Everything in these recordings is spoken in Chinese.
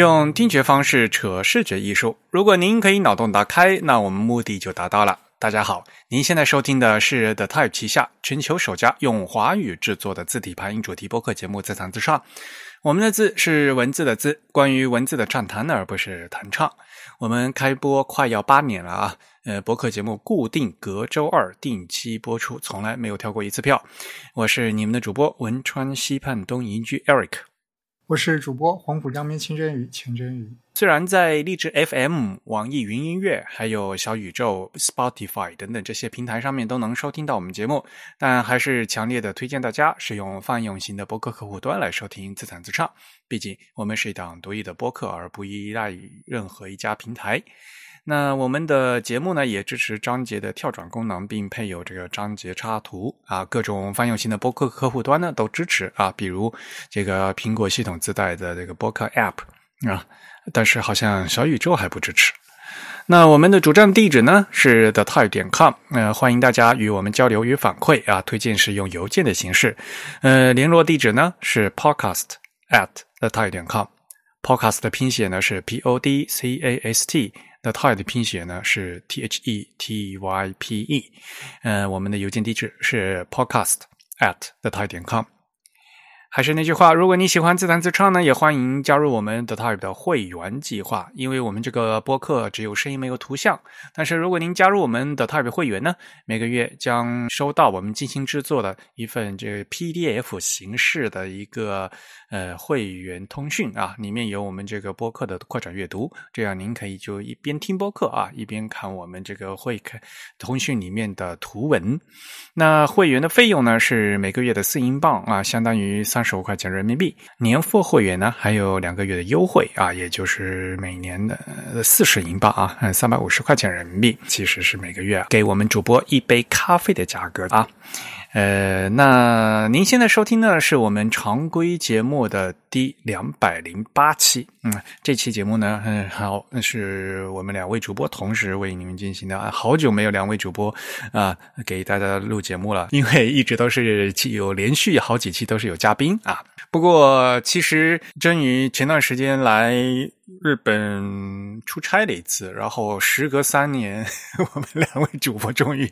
用听觉方式扯视觉艺术。如果您可以脑洞打开，那我们目的就达到了。大家好，您现在收听的是 The Type 旗下全球首家用华语制作的字体排音主题播客节目《自弹自唱》。我们的字是文字的字，关于文字的畅谈，而不是弹唱。我们开播快要八年了啊，呃，播客节目固定隔周二定期播出，从来没有跳过一次票。我是你们的主播汶川西畔东营居 Eric。我是主播黄浦江边清蒸鱼清真鱼。虽然在荔枝 FM、网易云音乐、还有小宇宙、Spotify 等等这些平台上面都能收听到我们节目，但还是强烈的推荐大家使用泛用型的播客客户端来收听自弹自唱。毕竟我们是一档独立的播客，而不依赖于任何一家平台。那我们的节目呢，也支持章节的跳转功能，并配有这个章节插图啊。各种泛用型的播客客户端呢都支持啊，比如这个苹果系统自带的这个播客 App 啊，但是好像小宇宙还不支持。那我们的主站地址呢是 the type 点 com，呃，欢迎大家与我们交流与反馈啊，推荐是用邮件的形式。呃，联络地址呢是 podcast at the type 点 com，podcast 的拼写呢是 p o d c a s t。The Tide 的拼写呢是 T H E T Y P E，呃，我们的邮件地址是 podcast at the tide 点 com。还是那句话，如果你喜欢自弹自唱呢，也欢迎加入我们 The Type 的会员计划。因为我们这个播客只有声音没有图像，但是如果您加入我们的 Type 会员呢，每个月将收到我们精心制作的一份这个 PDF 形式的一个呃会员通讯啊，里面有我们这个播客的扩展阅读，这样您可以就一边听播客啊，一边看我们这个会看通讯里面的图文。那会员的费用呢是每个月的四英镑啊，相当于三。二十五块钱人民币，年付会员呢还有两个月的优惠啊，也就是每年的四十英镑啊，三百五十块钱人民币，其实是每个月给我们主播一杯咖啡的价格啊。呃，那您现在收听的是我们常规节目的第两百零八期。嗯，这期节目呢，嗯，好，那是我们两位主播同时为你们进行的啊。好久没有两位主播啊给大家录节目了，因为一直都是有连续好几期都是有嘉宾啊。不过，其实真宇前段时间来日本出差了一次，然后时隔三年，我们两位主播终于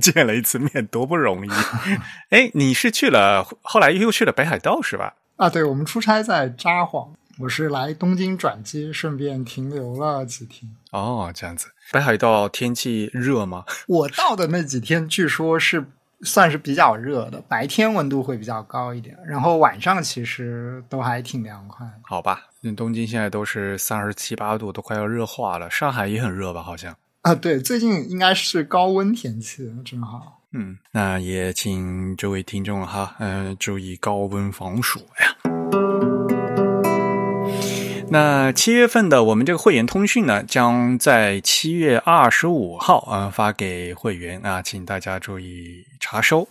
见了一次面，多不容易！哎，你是去了，后来又去了北海道是吧？啊，对，我们出差在札幌，我是来东京转机，顺便停留了几天。哦，这样子，北海道天气热吗？我到的那几天，据说是。算是比较热的，白天温度会比较高一点，然后晚上其实都还挺凉快。好吧，那东京现在都是三十七八度，都快要热化了。上海也很热吧？好像啊，对，最近应该是高温天气，正好。嗯，那也请这位听众哈，嗯，注意高温防暑呀。那七月份的我们这个会员通讯呢，将在七月二十五号啊发给会员啊，请大家注意查收。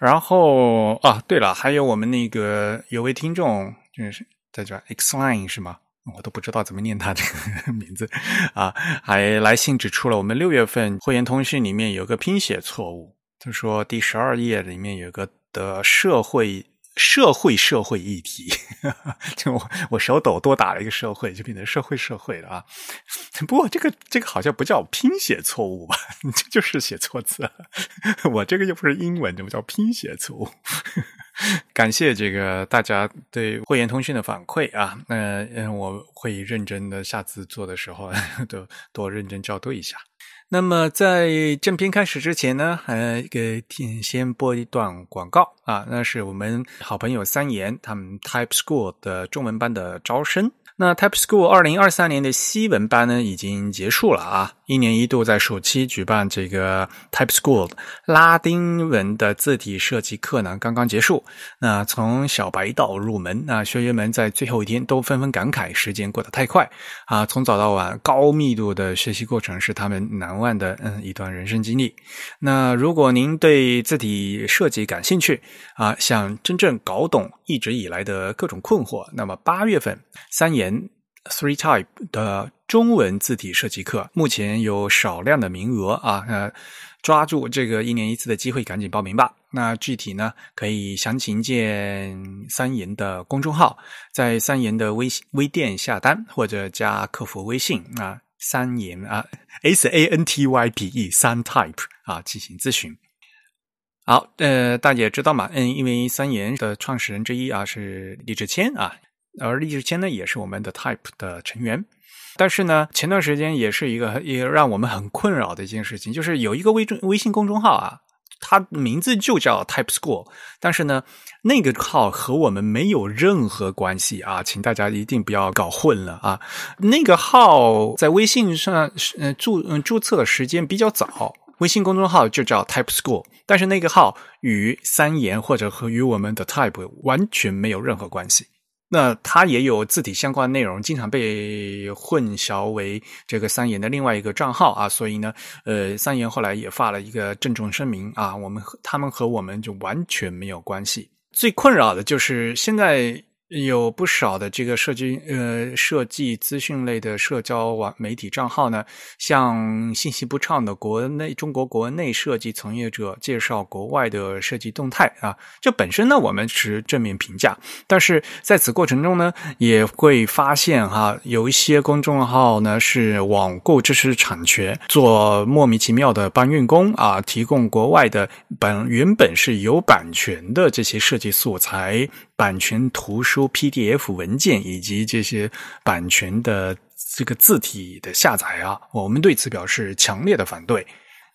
然后啊，对了，还有我们那个有位听众就是在叫 Xline 是吗？我都不知道怎么念他这个名字啊，还来信指出了我们六月份会员通讯里面有个拼写错误，他说第十二页里面有个的社会。社会社会议题，就我我手抖多打了一个社会，就变成社会社会了啊。不过这个这个好像不叫拼写错误吧？这就是写错字。我这个又不是英文，怎么叫拼写错误？感谢这个大家对会员通讯的反馈啊。那嗯，我会认真的，下次做的时候都多认真校对一下。那么在正片开始之前呢，还，给先播一段广告啊，那是我们好朋友三言他们 Type School 的中文班的招生。那 Type School 二零二三年的西文班呢，已经结束了啊。一年一度在暑期举办这个 Type School 拉丁文的字体设计课呢，刚刚结束。那从小白到入门，那学员们在最后一天都纷纷感慨时间过得太快啊！从早到晚高密度的学习过程是他们难忘的嗯一段人生经历。那如果您对字体设计感兴趣啊，想真正搞懂一直以来的各种困惑，那么八月份三言 Three Type 的。中文字体设计课目前有少量的名额啊，呃，抓住这个一年一次的机会，赶紧报名吧。那具体呢，可以详情见三言的公众号，在三言的微微店下单，或者加客服微信啊，三言啊，S A N T Y P E 三 Type 啊，进行咨询。好，呃，大家也知道嘛，嗯，因为三言的创始人之一啊是李志谦啊，而李志谦呢也是我们的 Type 的成员。但是呢，前段时间也是一个也让我们很困扰的一件事情，就是有一个微微信公众号啊。它名字就叫 Type School，但是呢，那个号和我们没有任何关系啊，请大家一定不要搞混了啊。那个号在微信上呃注嗯注册的时间比较早，微信公众号就叫 Type School，但是那个号与三言或者和与我们的 Type 完全没有任何关系。那它也有字体相关内容，经常被混淆为这个三言的另外一个账号啊，所以呢，呃，三言后来也发了一个郑重声明啊，我们和他们和我们就完全没有关系。最困扰的就是现在。有不少的这个设计呃设计资讯类的社交网媒体账号呢，向信息不畅的国内中国国内设计从业者介绍国外的设计动态啊。这本身呢，我们持正面评价，但是在此过程中呢，也会发现哈，有一些公众号呢是网购知识产权，做莫名其妙的搬运工啊，提供国外的本原本是有版权的这些设计素材。版权图书、PDF 文件以及这些版权的这个字体的下载啊，我们对此表示强烈的反对。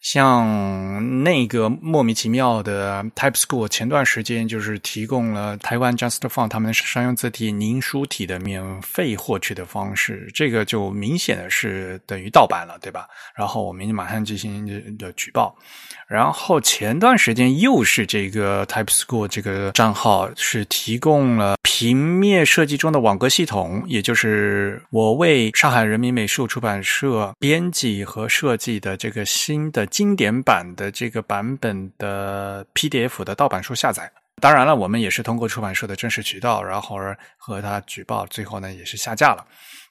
像那个莫名其妙的 Type School，前段时间就是提供了台湾 Just Font 他们的商用字体凝书体的免费获取的方式，这个就明显的是等于盗版了，对吧？然后我们马上进行的举报。然后前段时间又是这个 Type School 这个账号是提供了平面设计中的网格系统，也就是我为上海人民美术出版社编辑和设计的这个新的。经典版的这个版本的 PDF 的盗版书下载，当然了，我们也是通过出版社的正式渠道，然后和他举报，最后呢也是下架了。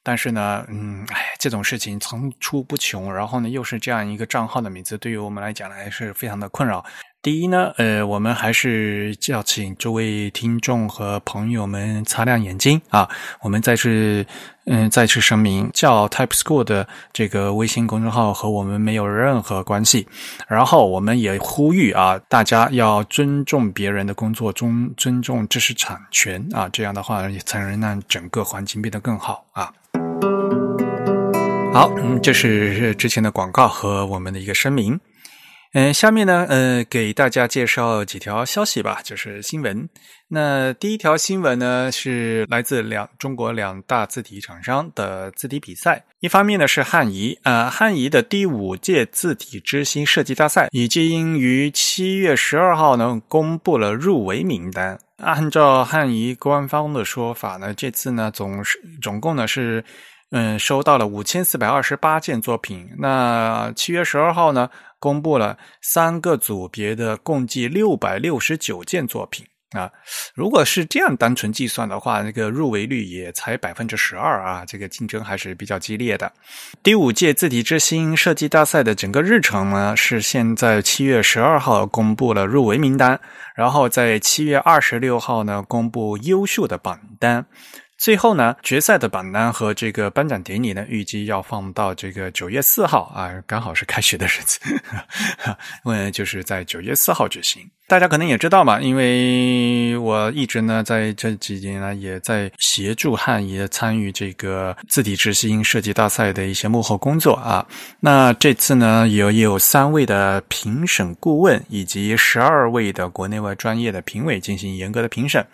但是呢，嗯，哎，这种事情层出不穷，然后呢又是这样一个账号的名字，对于我们来讲呢还是非常的困扰。第一呢，呃，我们还是叫请诸位听众和朋友们擦亮眼睛啊！我们再次，嗯，再次声明，叫 Type School 的这个微信公众号和我们没有任何关系。然后，我们也呼吁啊，大家要尊重别人的工作，中尊重知识产权啊，这样的话才能让整个环境变得更好啊。好，嗯，这是之前的广告和我们的一个声明。嗯，下面呢，呃，给大家介绍几条消息吧，就是新闻。那第一条新闻呢，是来自两中国两大字体厂商的字体比赛。一方面呢是汉仪，呃，汉仪的第五届字体之星设计大赛已经于七月十二号呢公布了入围名单。按照汉仪官方的说法呢，这次呢总是总共呢是。嗯，收到了五千四百二十八件作品。那七月十二号呢，公布了三个组别的共计六百六十九件作品啊。如果是这样单纯计算的话，那个入围率也才百分之十二啊。这个竞争还是比较激烈的。第五届字体之星设计大赛的整个日程呢，是现在七月十二号公布了入围名单，然后在七月二十六号呢公布优秀的榜单。最后呢，决赛的榜单和这个颁奖典礼呢，预计要放到这个九月四号啊，刚好是开学的日子，为，就是在九月四号举行。大家可能也知道嘛，因为我一直呢在这几年呢也在协助汉仪参与这个字体之星设计大赛的一些幕后工作啊。那这次呢，有有三位的评审顾问以及十二位的国内外专业的评委进行严格的评审。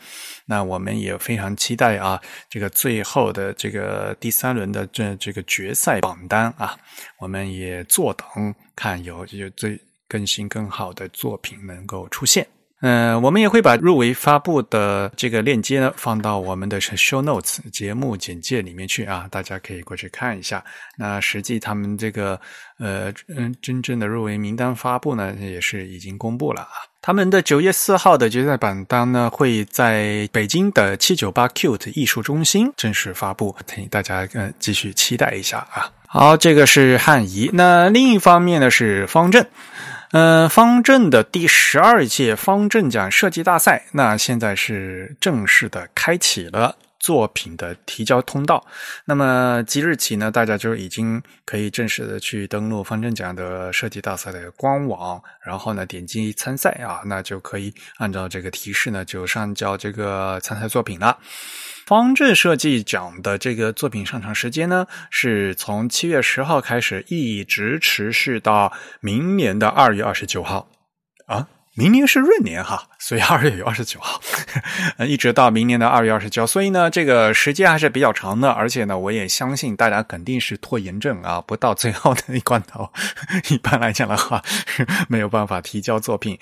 那我们也非常期待啊，这个最后的这个第三轮的这这个决赛榜单啊，我们也坐等看有有最更新更好的作品能够出现。嗯，我们也会把入围发布的这个链接呢放到我们的 show notes 节目简介里面去啊，大家可以过去看一下。那实际他们这个呃嗯真正的入围名单发布呢，也是已经公布了啊。他们的九月四号的决赛榜单呢，会在北京的七九八 Cute 艺术中心正式发布，请大家呃继续期待一下啊。好，这个是汉仪。那另一方面呢是方正。嗯，方正的第十二届方正奖设计大赛，那现在是正式的开启了。作品的提交通道，那么即日起呢，大家就已经可以正式的去登录方正奖的设计大赛的官网，然后呢点击参赛啊，那就可以按照这个提示呢就上交这个参赛作品了。方正设计奖的这个作品上场时间呢，是从七月十号开始，一直持续到明年的二月二十九号啊。明年是闰年哈，所以二月二十九号，一直到明年的二月二十九，所以呢，这个时间还是比较长的。而且呢，我也相信大家肯定是拖延症啊，不到最后的一关头，一般来讲的话，没有办法提交作品。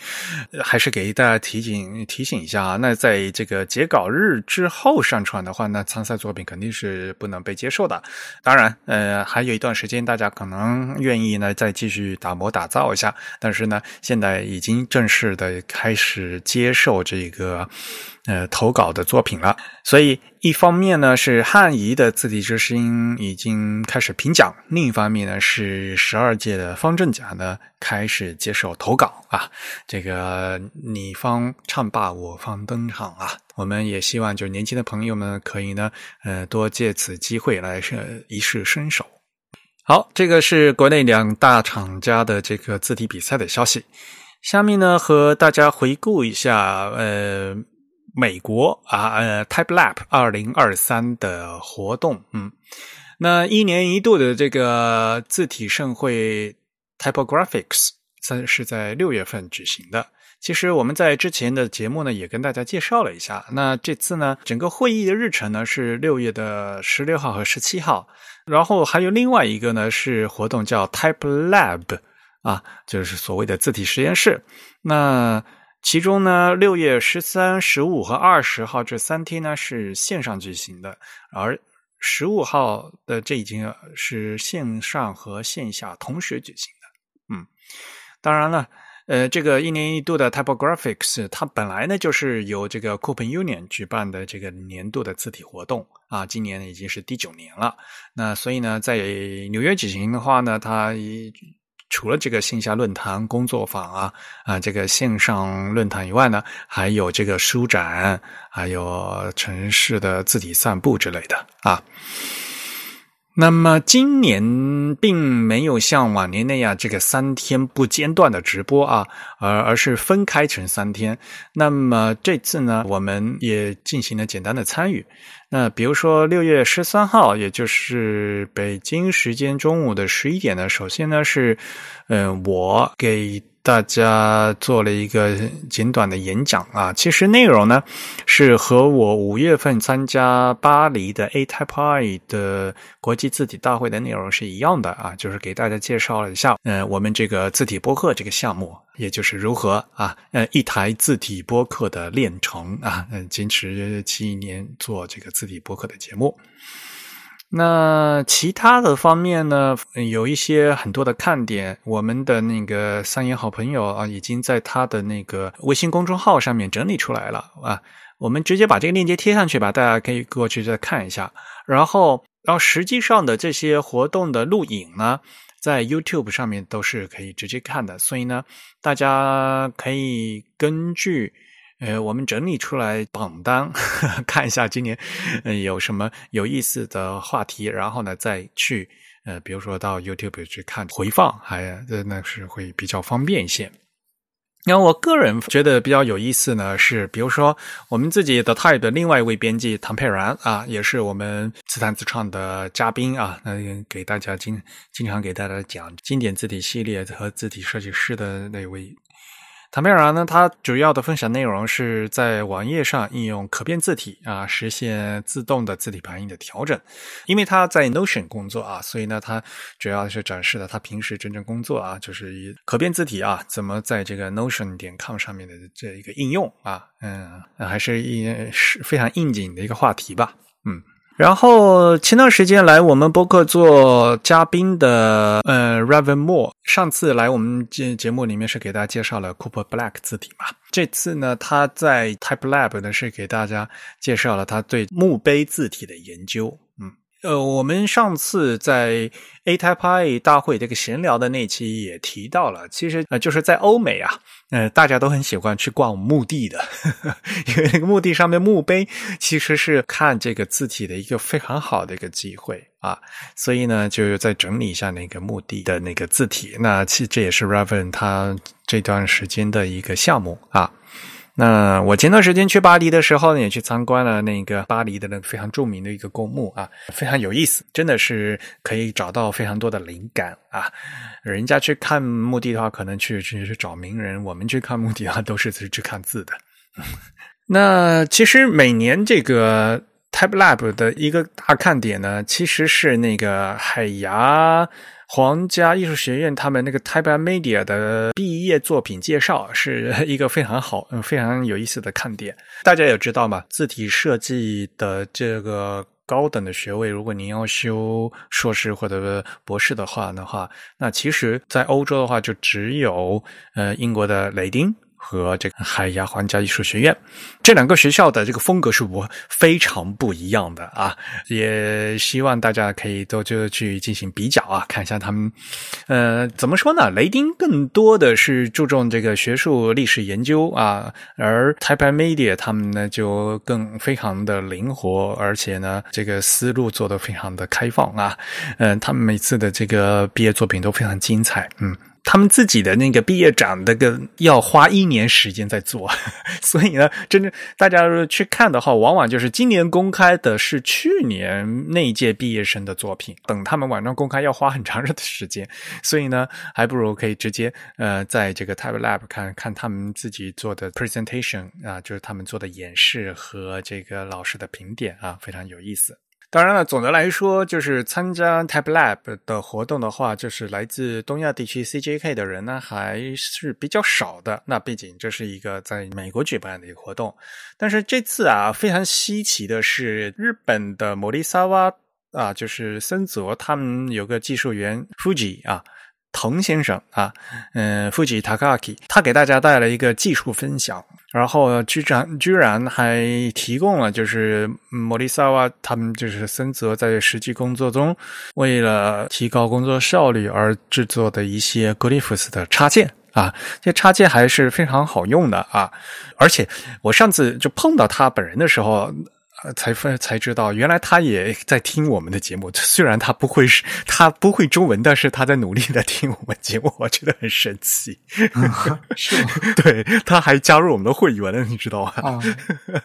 还是给大家提醒提醒一下啊，那在这个截稿日之后上传的话，那参赛作品肯定是不能被接受的。当然，呃，还有一段时间，大家可能愿意呢再继续打磨打造一下，但是呢，现在已经正式。的开始接受这个呃投稿的作品了，所以一方面呢是汉仪的字体之声已经开始评奖，另一方面呢是十二届的方正奖呢开始接受投稿啊，这个你方唱罢我方登场啊，我们也希望就年轻的朋友们可以呢呃多借此机会来是一试身手。好，这个是国内两大厂家的这个字体比赛的消息。下面呢，和大家回顾一下，呃，美国啊，呃，Type Lab 二零二三的活动。嗯，那一年一度的这个字体盛会 Typographics 在是在六月份举行的。其实我们在之前的节目呢，也跟大家介绍了一下。那这次呢，整个会议的日程呢是六月的十六号和十七号，然后还有另外一个呢是活动叫 Type Lab。啊，就是所谓的字体实验室。那其中呢，六月十三、十五和二十号这三天呢是线上举行的，而十五号的这已经是线上和线下同时举行的。嗯，当然了，呃，这个一年一度的 Typographics，它本来呢就是由这个 Copen Union 举办的这个年度的字体活动啊，今年已经是第九年了。那所以呢，在纽约举行的话呢，它。除了这个线下论坛、工作坊啊啊，这个线上论坛以外呢，还有这个书展，还有城市的自己散步之类的啊。那么今年并没有像往年那样这个三天不间断的直播啊，而而是分开成三天。那么这次呢，我们也进行了简单的参与。那比如说六月十三号，也就是北京时间中午的十一点呢，首先呢是，嗯，我给。大家做了一个简短的演讲啊，其实内容呢是和我五月份参加巴黎的 A Type I 的国际字体大会的内容是一样的啊，就是给大家介绍了一下，呃，我们这个字体播客这个项目，也就是如何啊，呃，一台字体播客的练成啊，嗯，坚持七年做这个字体播客的节目。那其他的方面呢，有一些很多的看点，我们的那个三言好朋友啊，已经在他的那个微信公众号上面整理出来了啊。我们直接把这个链接贴上去吧，大家可以过去再看一下。然后，然后实际上的这些活动的录影呢，在 YouTube 上面都是可以直接看的，所以呢，大家可以根据。呃，我们整理出来榜单，看一下今年有什么有意思的话题，然后呢再去呃，比如说到 YouTube 去看回放，还那是会比较方便一些。那我个人觉得比较有意思呢，是比如说我们自己的 Type 的另外一位编辑唐佩然啊，也是我们自弹自唱的嘉宾啊，那给大家经经常给大家讲经典字体系列和字体设计师的那位。坦贝尔呢，它主要的分享内容是在网页上应用可变字体啊，实现自动的字体排印的调整。因为他在 Notion 工作啊，所以呢，他主要是展示了他平时真正工作啊，就是以可变字体啊，怎么在这个 Notion 点 com 上面的这一个应用啊，嗯，还是一是非常应景的一个话题吧，嗯。然后前段时间来我们播客做嘉宾的，呃，Raven Moore，上次来我们节节目里面是给大家介绍了 Cooper Black 字体嘛，这次呢他在 Type Lab 呢是给大家介绍了他对墓碑字体的研究，嗯，呃，我们上次在 A Type I 大会这个闲聊的那期也提到了，其实呃，就是在欧美啊，呃，大家都很喜欢去逛墓地的，因为那个墓地上面墓碑其实是看这个字体的一个非常好的一个机会啊，所以呢，就再整理一下那个墓地的那个字体。那其实这也是 Raven 他这段时间的一个项目啊。那我前段时间去巴黎的时候呢，也去参观了那个巴黎的那个非常著名的一个公墓啊，非常有意思，真的是可以找到非常多的灵感啊。人家去看墓地的话，可能去去去找名人；我们去看墓地的话，都是去看字的。那其实每年这个 Type Lab 的一个大看点呢，其实是那个海牙。皇家艺术学院他们那个 Type Media 的毕业作品介绍是一个非常好、嗯非常有意思的看点。大家也知道嘛，字体设计的这个高等的学位，如果您要修硕士或者博士的话的话，那其实在欧洲的话，就只有呃英国的雷丁。和这个海牙皇家艺术学院这两个学校的这个风格是我非常不一样的啊，也希望大家可以多就去进行比较啊，看一下他们，呃，怎么说呢？雷丁更多的是注重这个学术历史研究啊，而 Taipei Media 他们呢就更非常的灵活，而且呢这个思路做得非常的开放啊，嗯，他们每次的这个毕业作品都非常精彩，嗯。他们自己的那个毕业展，那个要花一年时间在做，所以呢，真正大家去看的话，往往就是今年公开的是去年那一届毕业生的作品，等他们网上公开要花很长的时间，所以呢，还不如可以直接呃，在这个 Type Lab 看看他们自己做的 presentation 啊，就是他们做的演示和这个老师的评点啊，非常有意思。当然了，总的来说，就是参加 Type Lab 的活动的话，就是来自东亚地区 CJK 的人呢，还是比较少的。那毕竟这是一个在美国举办的一个活动，但是这次啊，非常稀奇的是，日本的摩利萨瓦啊，就是森泽他们有个技术员 Fuji 啊。藤先生啊，嗯，Fuji Takaki，他给大家带来一个技术分享，然后居然居然还提供了就是莫里萨瓦他们就是森泽在实际工作中为了提高工作效率而制作的一些 Glyphs 的插件啊，这插件还是非常好用的啊，而且我上次就碰到他本人的时候。才分才知道，原来他也在听我们的节目。虽然他不会是，他不会中文，但是他在努力的听我们节目，我觉得很神奇。是吗？对，他还加入我们的会员了，你知道吗？啊，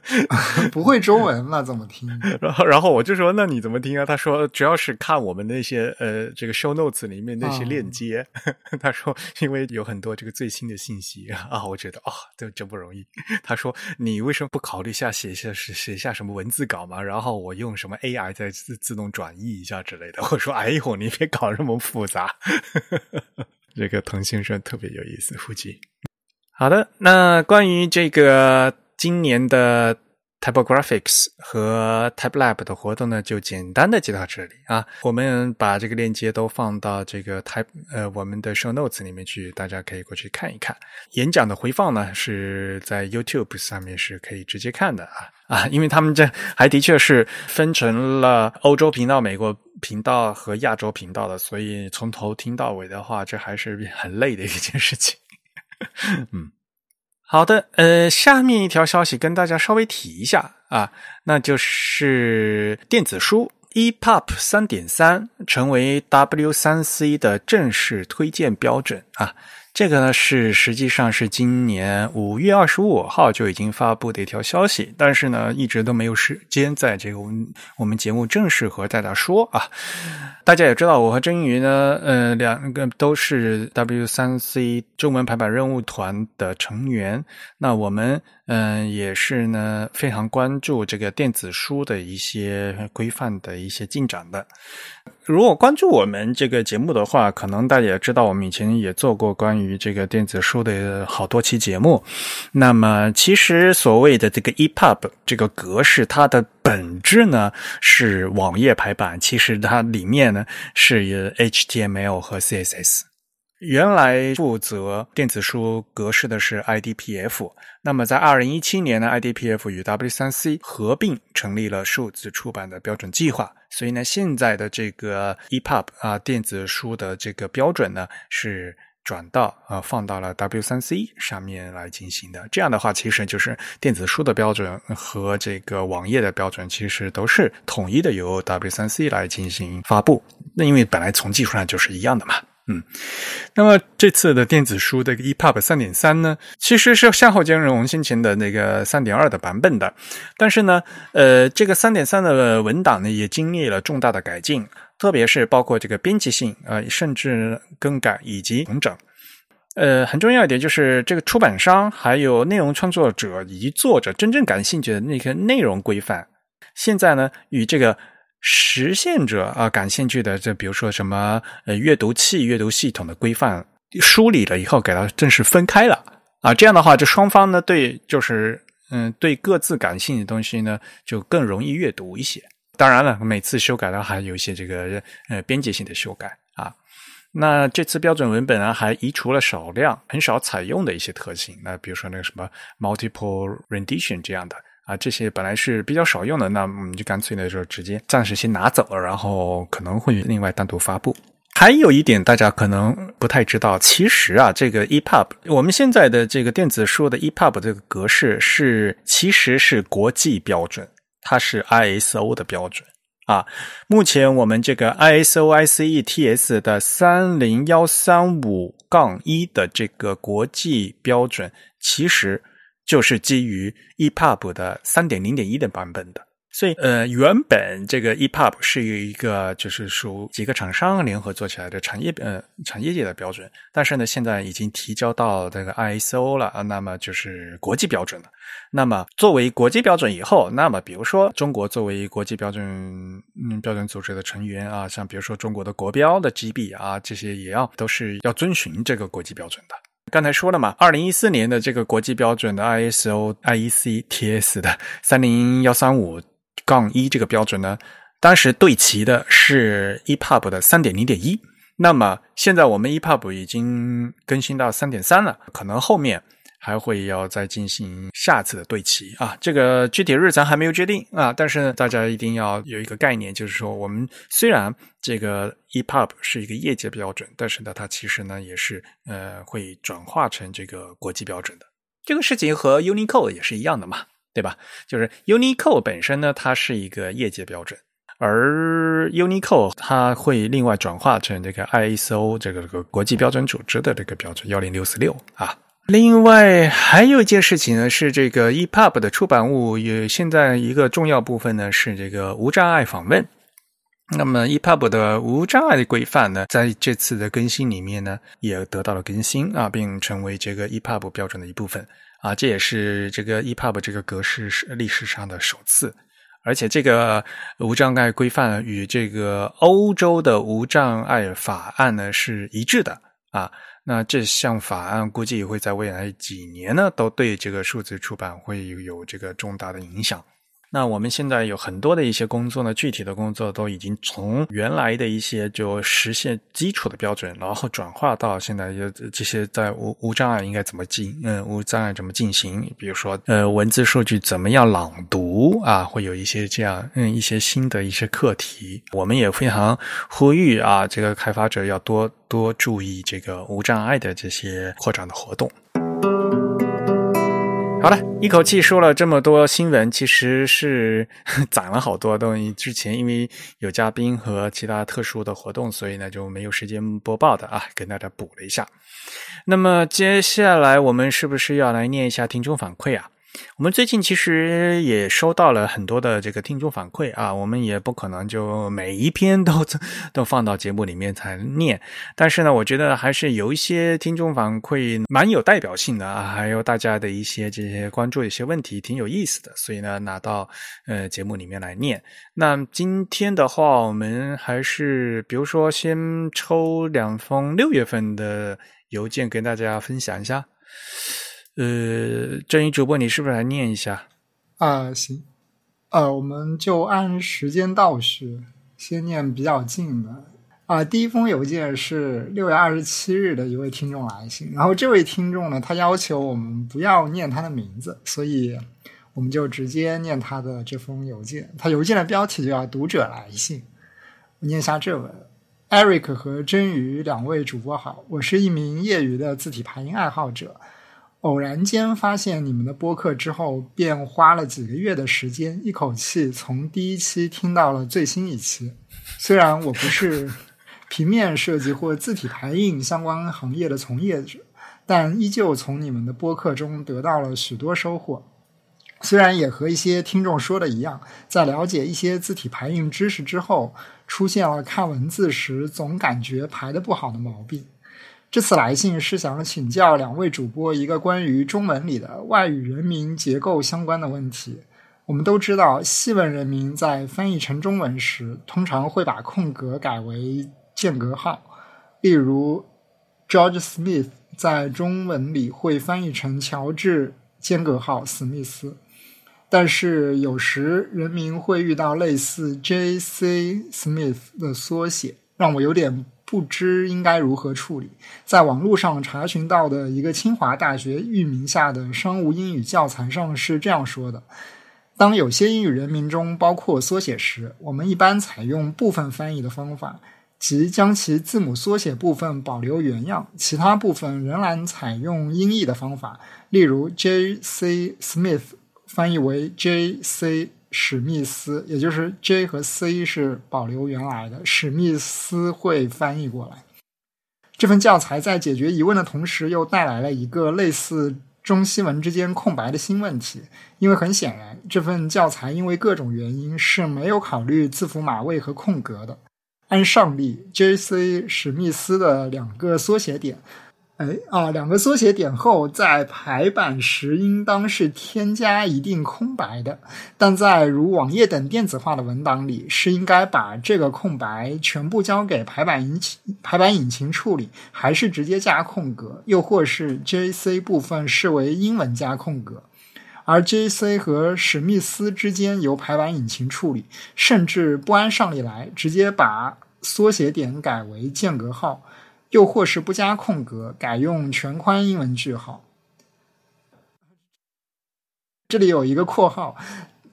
不会中文那怎么听？然后，然后我就说，那你怎么听啊？他说，主要是看我们那些呃，这个 show notes 里面那些链接。他说，因为有很多这个最新的信息啊，我觉得啊，这真不容易。他说，你为什么不考虑一下写一下写写下什么文？自搞嘛，然后我用什么 AI 再自自动转译一下之类的。我说：“哎呦，你别搞这么复杂。”这个腾先生特别有意思，夫妻。好的，那关于这个今年的。Typographics 和 Type Lab 的活动呢，就简单的介到这里啊。我们把这个链接都放到这个 Type 呃我们的 Show Notes 里面去，大家可以过去看一看。演讲的回放呢，是在 YouTube 上面是可以直接看的啊 啊，因为他们这还的确是分成了欧洲频道、美国频道和亚洲频道的，所以从头听到尾的话，这还是很累的一件事情。嗯。好的，呃，下面一条消息跟大家稍微提一下啊，那就是电子书 EPUB 三点三成为 W 三 C 的正式推荐标准啊。这个呢是实际上是今年五月二十五号就已经发布的一条消息，但是呢一直都没有时间在这个我们我们节目正式和大家说啊。大家也知道，我和郑宇呢，呃，两个都是 W 三 C 中文排版任务团的成员，那我们。嗯，也是呢，非常关注这个电子书的一些规范的一些进展的。如果关注我们这个节目的话，可能大家也知道，我们以前也做过关于这个电子书的好多期节目。那么，其实所谓的这个 EPUB 这个格式，它的本质呢是网页排版，其实它里面呢是 HTML 和 CSS。原来负责电子书格式的是 IDPF，那么在二零一七年呢，IDPF 与 W3C 合并成立了数字出版的标准计划，所以呢，现在的这个 EPUB 啊电子书的这个标准呢是转到啊放到了 W3C 上面来进行的。这样的话，其实就是电子书的标准和这个网页的标准其实都是统一的，由 W3C 来进行发布。那因为本来从技术上就是一样的嘛。嗯，那么这次的电子书的 EPUB 三点三呢，其实是向后兼容先前的那个三点二的版本的，但是呢，呃，这个三点三的文档呢也经历了重大的改进，特别是包括这个编辑性啊，甚至更改以及重整。呃，很重要一点就是这个出版商还有内容创作者以及作者真正感兴趣的那个内容规范，现在呢与这个。实现者啊，感兴趣的，就比如说什么呃阅读器、阅读系统的规范梳理了以后，给它正式分开了啊。这样的话，这双方呢，对就是嗯，对各自感兴趣的东西呢，就更容易阅读一些。当然了，每次修改的还有一些这个呃边界性的修改啊。那这次标准文本呢，还移除了少量很少采用的一些特性，那比如说那个什么 multiple rendition 这样的。啊，这些本来是比较少用的，那我们就干脆呢，就直接暂时先拿走了，然后可能会另外单独发布。还有一点，大家可能不太知道，其实啊，这个 EPUB，我们现在的这个电子书的 EPUB 这个格式是其实是国际标准，它是 ISO 的标准啊。目前我们这个 ISO ICE TS 的三零幺三五杠一的这个国际标准，其实。就是基于 EPUB 的三点零点一的版本的，所以呃，原本这个 EPUB 是一个就是属几个厂商联合做起来的产业呃产业界的标准，但是呢，现在已经提交到这个 ISO 了啊，那么就是国际标准了。那么作为国际标准以后，那么比如说中国作为国际标准嗯标准组织的成员啊，像比如说中国的国标的 GB 啊，这些也要都是要遵循这个国际标准的。刚才说了嘛，二零一四年的这个国际标准的 ISO IEC TS 的三零幺三五杠一这个标准呢，当时对齐的是 EPUB 的三点零点一。那么现在我们 EPUB 已经更新到三点三了，可能后面。还会要再进行下次的对齐啊，这个具体日咱还没有决定啊，但是呢，大家一定要有一个概念，就是说，我们虽然这个 EPUB 是一个业界标准，但是呢，它其实呢也是呃会转化成这个国际标准的。这个事情和 Unicode 也是一样的嘛，对吧？就是 Unicode 本身呢，它是一个业界标准，而 Unicode 它会另外转化成这个 ISO 这个这个国际标准组织的这个标准幺零六四六啊。另外还有一件事情呢，是这个 EPUB 的出版物也现在一个重要部分呢是这个无障碍访问。那么 EPUB 的无障碍的规范呢，在这次的更新里面呢也得到了更新啊，并成为这个 EPUB 标准的一部分啊，这也是这个 EPUB 这个格式是历史上的首次。而且这个无障碍规范与这个欧洲的无障碍法案呢是一致的啊。那这项法案估计会在未来几年呢，都对这个数字出版会有这个重大的影响。那我们现在有很多的一些工作呢，具体的工作都已经从原来的一些就实现基础的标准，然后转化到现在这些在无无障碍应该怎么进，嗯，无障碍怎么进行？比如说，呃，文字数据怎么样朗读啊？会有一些这样，嗯，一些新的一些课题。我们也非常呼吁啊，这个开发者要多多注意这个无障碍的这些扩展的活动。好了，一口气说了这么多新闻，其实是 攒了好多东西。之前因为有嘉宾和其他特殊的活动，所以呢就没有时间播报的啊，跟大家补了一下。那么接下来我们是不是要来念一下听众反馈啊？我们最近其实也收到了很多的这个听众反馈啊，我们也不可能就每一篇都都放到节目里面才念，但是呢，我觉得还是有一些听众反馈蛮有代表性的啊，还有大家的一些这些关注的一些问题挺有意思的，所以呢，拿到呃节目里面来念。那今天的话，我们还是比如说先抽两封六月份的邮件跟大家分享一下。呃，正宇主播，你是不是来念一下？啊，行，呃，我们就按时间倒序，先念比较近的。啊，第一封邮件是六月二十七日的一位听众来信，然后这位听众呢，他要求我们不要念他的名字，所以我们就直接念他的这封邮件。他邮件的标题就叫“读者来信”，我念一下正文：Eric 和真鱼两位主播好，我是一名业余的字体排音爱好者。偶然间发现你们的播客之后，便花了几个月的时间，一口气从第一期听到了最新一期。虽然我不是平面设计或字体排印相关行业的从业者，但依旧从你们的播客中得到了许多收获。虽然也和一些听众说的一样，在了解一些字体排印知识之后，出现了看文字时总感觉排的不好的毛病。这次来信是想请教两位主播一个关于中文里的外语人名结构相关的问题。我们都知道，西文人名在翻译成中文时，通常会把空格改为间隔号。例如，George Smith 在中文里会翻译成乔治间隔号史密斯。但是有时人名会遇到类似 J.C. Smith 的缩写，让我有点。不知应该如何处理，在网络上查询到的一个清华大学域名下的商务英语教材上是这样说的：当有些英语人名中包括缩写时，我们一般采用部分翻译的方法，即将其字母缩写部分保留原样，其他部分仍然采用音译的方法。例如，J. C. Smith 翻译为 J. C. 史密斯，也就是 J 和 C 是保留原来的，史密斯会翻译过来。这份教材在解决疑问的同时，又带来了一个类似中西文之间空白的新问题。因为很显然，这份教材因为各种原因是没有考虑字符码位和空格的。按上例，J.C. 史密斯的两个缩写点。哎啊，两个缩写点后，在排版时应当是添加一定空白的，但在如网页等电子化的文档里，是应该把这个空白全部交给排版引擎排版引擎处理，还是直接加空格，又或是 J.C. 部分视为英文加空格，而 J.C. 和史密斯之间由排版引擎处理，甚至不按上例来，直接把缩写点改为间隔号。又或是不加空格，改用全宽英文句号。这里有一个括号，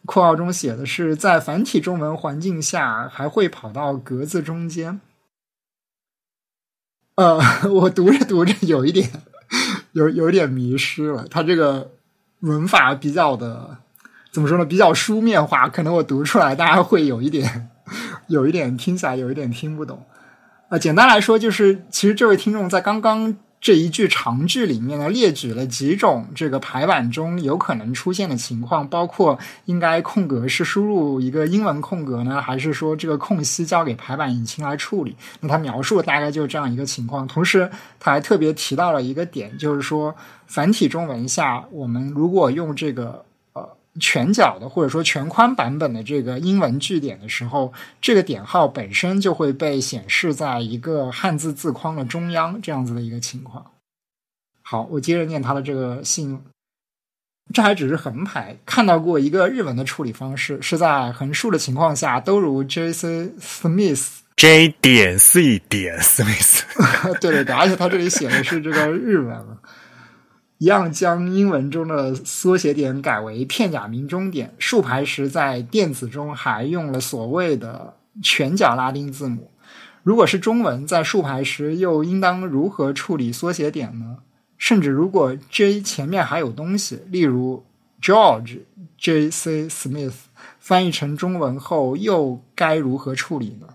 括号中写的是在繁体中文环境下还会跑到格子中间。呃，我读着读着有一点有有点迷失了，它这个文法比较的怎么说呢？比较书面化，可能我读出来大家会有一点有一点听起来有一点听不懂。呃，简单来说，就是其实这位听众在刚刚这一句长句里面呢，列举了几种这个排版中有可能出现的情况，包括应该空格是输入一个英文空格呢，还是说这个空隙交给排版引擎来处理？那他描述大概就是这样一个情况。同时，他还特别提到了一个点，就是说繁体中文下，我们如果用这个。全角的或者说全宽版本的这个英文句点的时候，这个点号本身就会被显示在一个汉字字框的中央，这样子的一个情况。好，我接着念他的这个信，这还只是横排，看到过一个日文的处理方式，是在横竖的情况下都如 J C Smith J 点 C 点 Smith，对对对，而且他这里写的是这个日文。一样将英文中的缩写点改为片假名中点，竖排时在电子中还用了所谓的全角拉丁字母。如果是中文，在竖排时又应当如何处理缩写点呢？甚至如果 J 前面还有东西，例如 George J C Smith，翻译成中文后又该如何处理呢？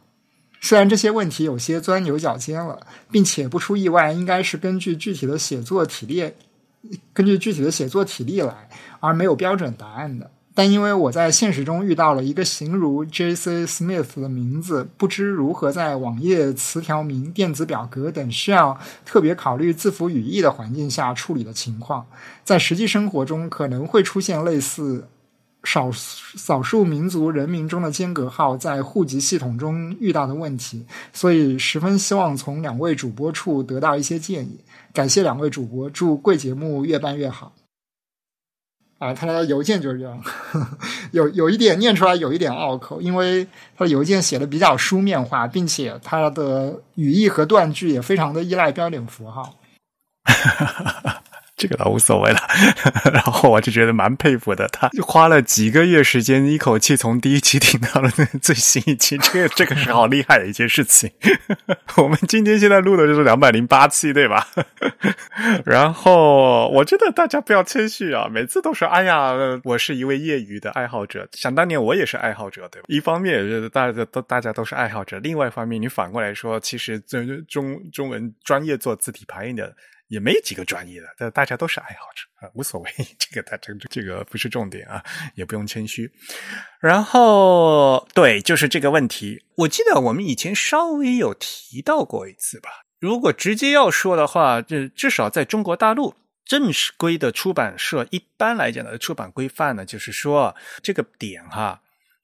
虽然这些问题有些钻牛角尖了，并且不出意外，应该是根据具体的写作体例。根据具体的写作体例来，而没有标准答案的。但因为我在现实中遇到了一个形如 J.C. Smith 的名字，不知如何在网页词条名、电子表格等需要特别考虑字符语义的环境下处理的情况，在实际生活中可能会出现类似少少数民族人民中的间隔号在户籍系统中遇到的问题，所以十分希望从两位主播处得到一些建议。感谢两位主播，祝贵节目越办越好。啊，他的邮件就是这样，有有一点念出来有一点拗口，因为他的邮件写的比较书面化，并且他的语义和断句也非常的依赖标点符号。这个倒无所谓了，然后我就觉得蛮佩服的，他花了几个月时间，一口气从第一期听到了最新一期，这个这个是好厉害的一件事情。我们今天现在录的就是两百零八期，对吧？然后我觉得大家不要谦虚啊，每次都说哎呀，我是一位业余的爱好者，想当年我也是爱好者，对吧？一方面也是大家都大家都是爱好者，另外一方面你反过来说，其实中中中文专业做字体排印的。也没几个专业的，但大家都是爱好者啊，无所谓，这个他这这个不是重点啊，也不用谦虚。然后对，就是这个问题，我记得我们以前稍微有提到过一次吧。如果直接要说的话，就至少在中国大陆正式规的出版社，一般来讲的出版规范呢，就是说这个点哈。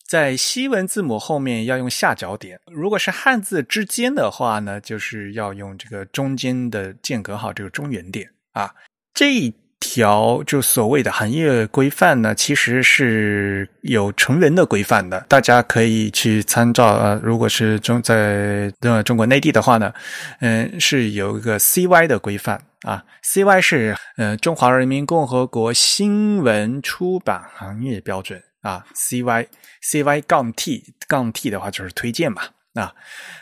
在西文字母后面要用下角点，如果是汉字之间的话呢，就是要用这个中间的间隔号，这个中原点啊。这一条就所谓的行业规范呢，其实是有成人的规范的，大家可以去参照。呃，如果是中在呃中国内地的话呢，嗯，是有一个 CY 的规范啊，CY 是呃中华人民共和国新闻出版行业标准。啊，C Y C Y 杠 T 杠 T 的话就是推荐嘛，啊，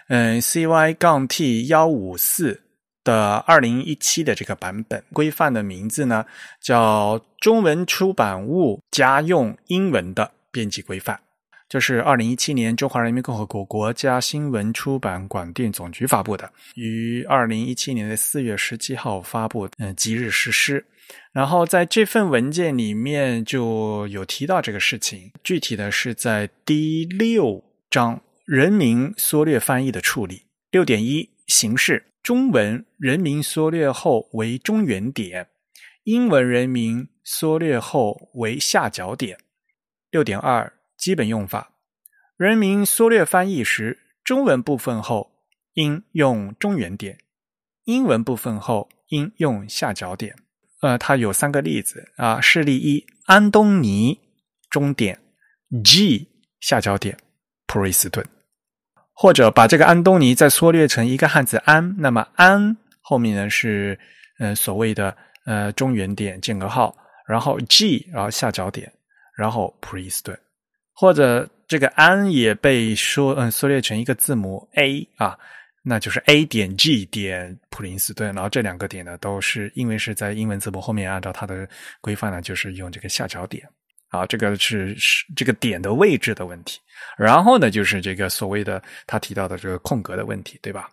嗯，C Y 杠 T 幺五四的二零一七的这个版本规范的名字呢，叫中文出版物家用英文的编辑规范，就是二零一七年中华人民共和国国家新闻出版广电总局发布的，于二零一七年的四月十七号发布，嗯，即日实施。然后在这份文件里面就有提到这个事情，具体的是在第六章人名缩略翻译的处理。六点一形式：中文人名缩略后为中原点，英文人名缩略后为下角点。六点二基本用法：人名缩略翻译时，中文部分后应用中原点，英文部分后应用下角点。呃，它有三个例子啊。示例一：安东尼终点，G 下角点，普瑞斯顿。或者把这个安东尼再缩略成一个汉字安，那么安后面呢是呃所谓的呃中原点间隔号，然后 G 然后下角点，然后普瑞斯顿。或者这个安也被说嗯缩略成一个字母 A 啊。那就是 A 点 G 点普林斯顿，然后这两个点呢，都是因为是在英文字母后面，按照它的规范呢，就是用这个下角点。啊，这个是是这个点的位置的问题。然后呢，就是这个所谓的他提到的这个空格的问题，对吧？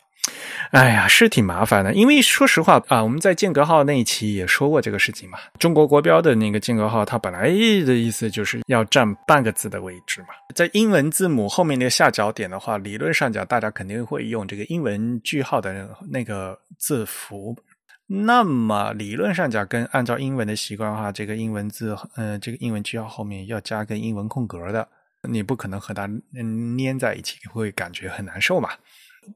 哎呀，是挺麻烦的，因为说实话啊，我们在间隔号那一期也说过这个事情嘛。中国国标的那个间隔号，它本来的意思就是要占半个字的位置嘛。在英文字母后面那个下角点的话，理论上讲，大家肯定会用这个英文句号的那个字符。那么理论上讲，跟按照英文的习惯的话，这个英文字，呃，这个英文句号后面要加个英文空格的，你不可能和它粘在一起，会感觉很难受嘛。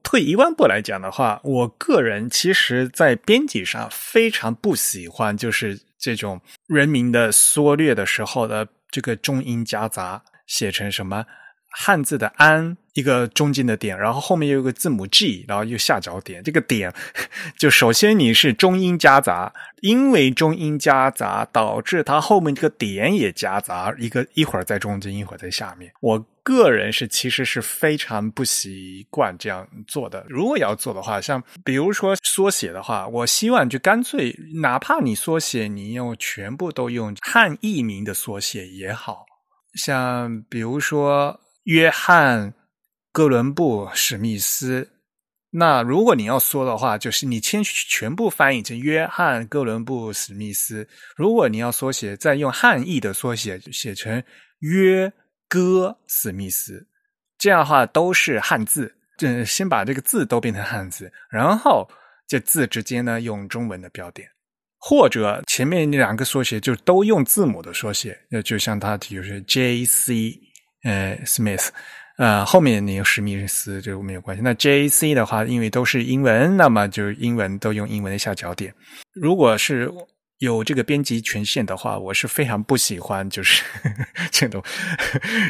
退一万步来讲的话，我个人其实，在编辑上非常不喜欢，就是这种人名的缩略的时候的这个中英夹杂，写成什么汉字的安。一个中间的点，然后后面又有个字母 G，然后又下角点。这个点 就首先你是中英夹杂，因为中英夹杂导致它后面这个点也夹杂，一个一会儿在中间，一会儿在下面。我个人是其实是非常不习惯这样做的。如果要做的话，像比如说缩写的话，我希望就干脆，哪怕你缩写，你用全部都用汉译名的缩写也好，像比如说约翰。哥伦布·史密斯，那如果你要说的话，就是你先全部翻译成约翰·哥伦布·史密斯。如果你要缩写，再用汉译的缩写写成约哥史密斯，这样的话都是汉字。嗯，先把这个字都变成汉字，然后这字之间呢用中文的标点，或者前面那两个缩写就都用字母的缩写，那就像它就是 J C 呃 Smith。呃，后面那个史密斯就没有关系。那 J C 的话，因为都是英文，那么就英文都用英文的下角点。如果是有这个编辑权限的话，我是非常不喜欢，就是 这种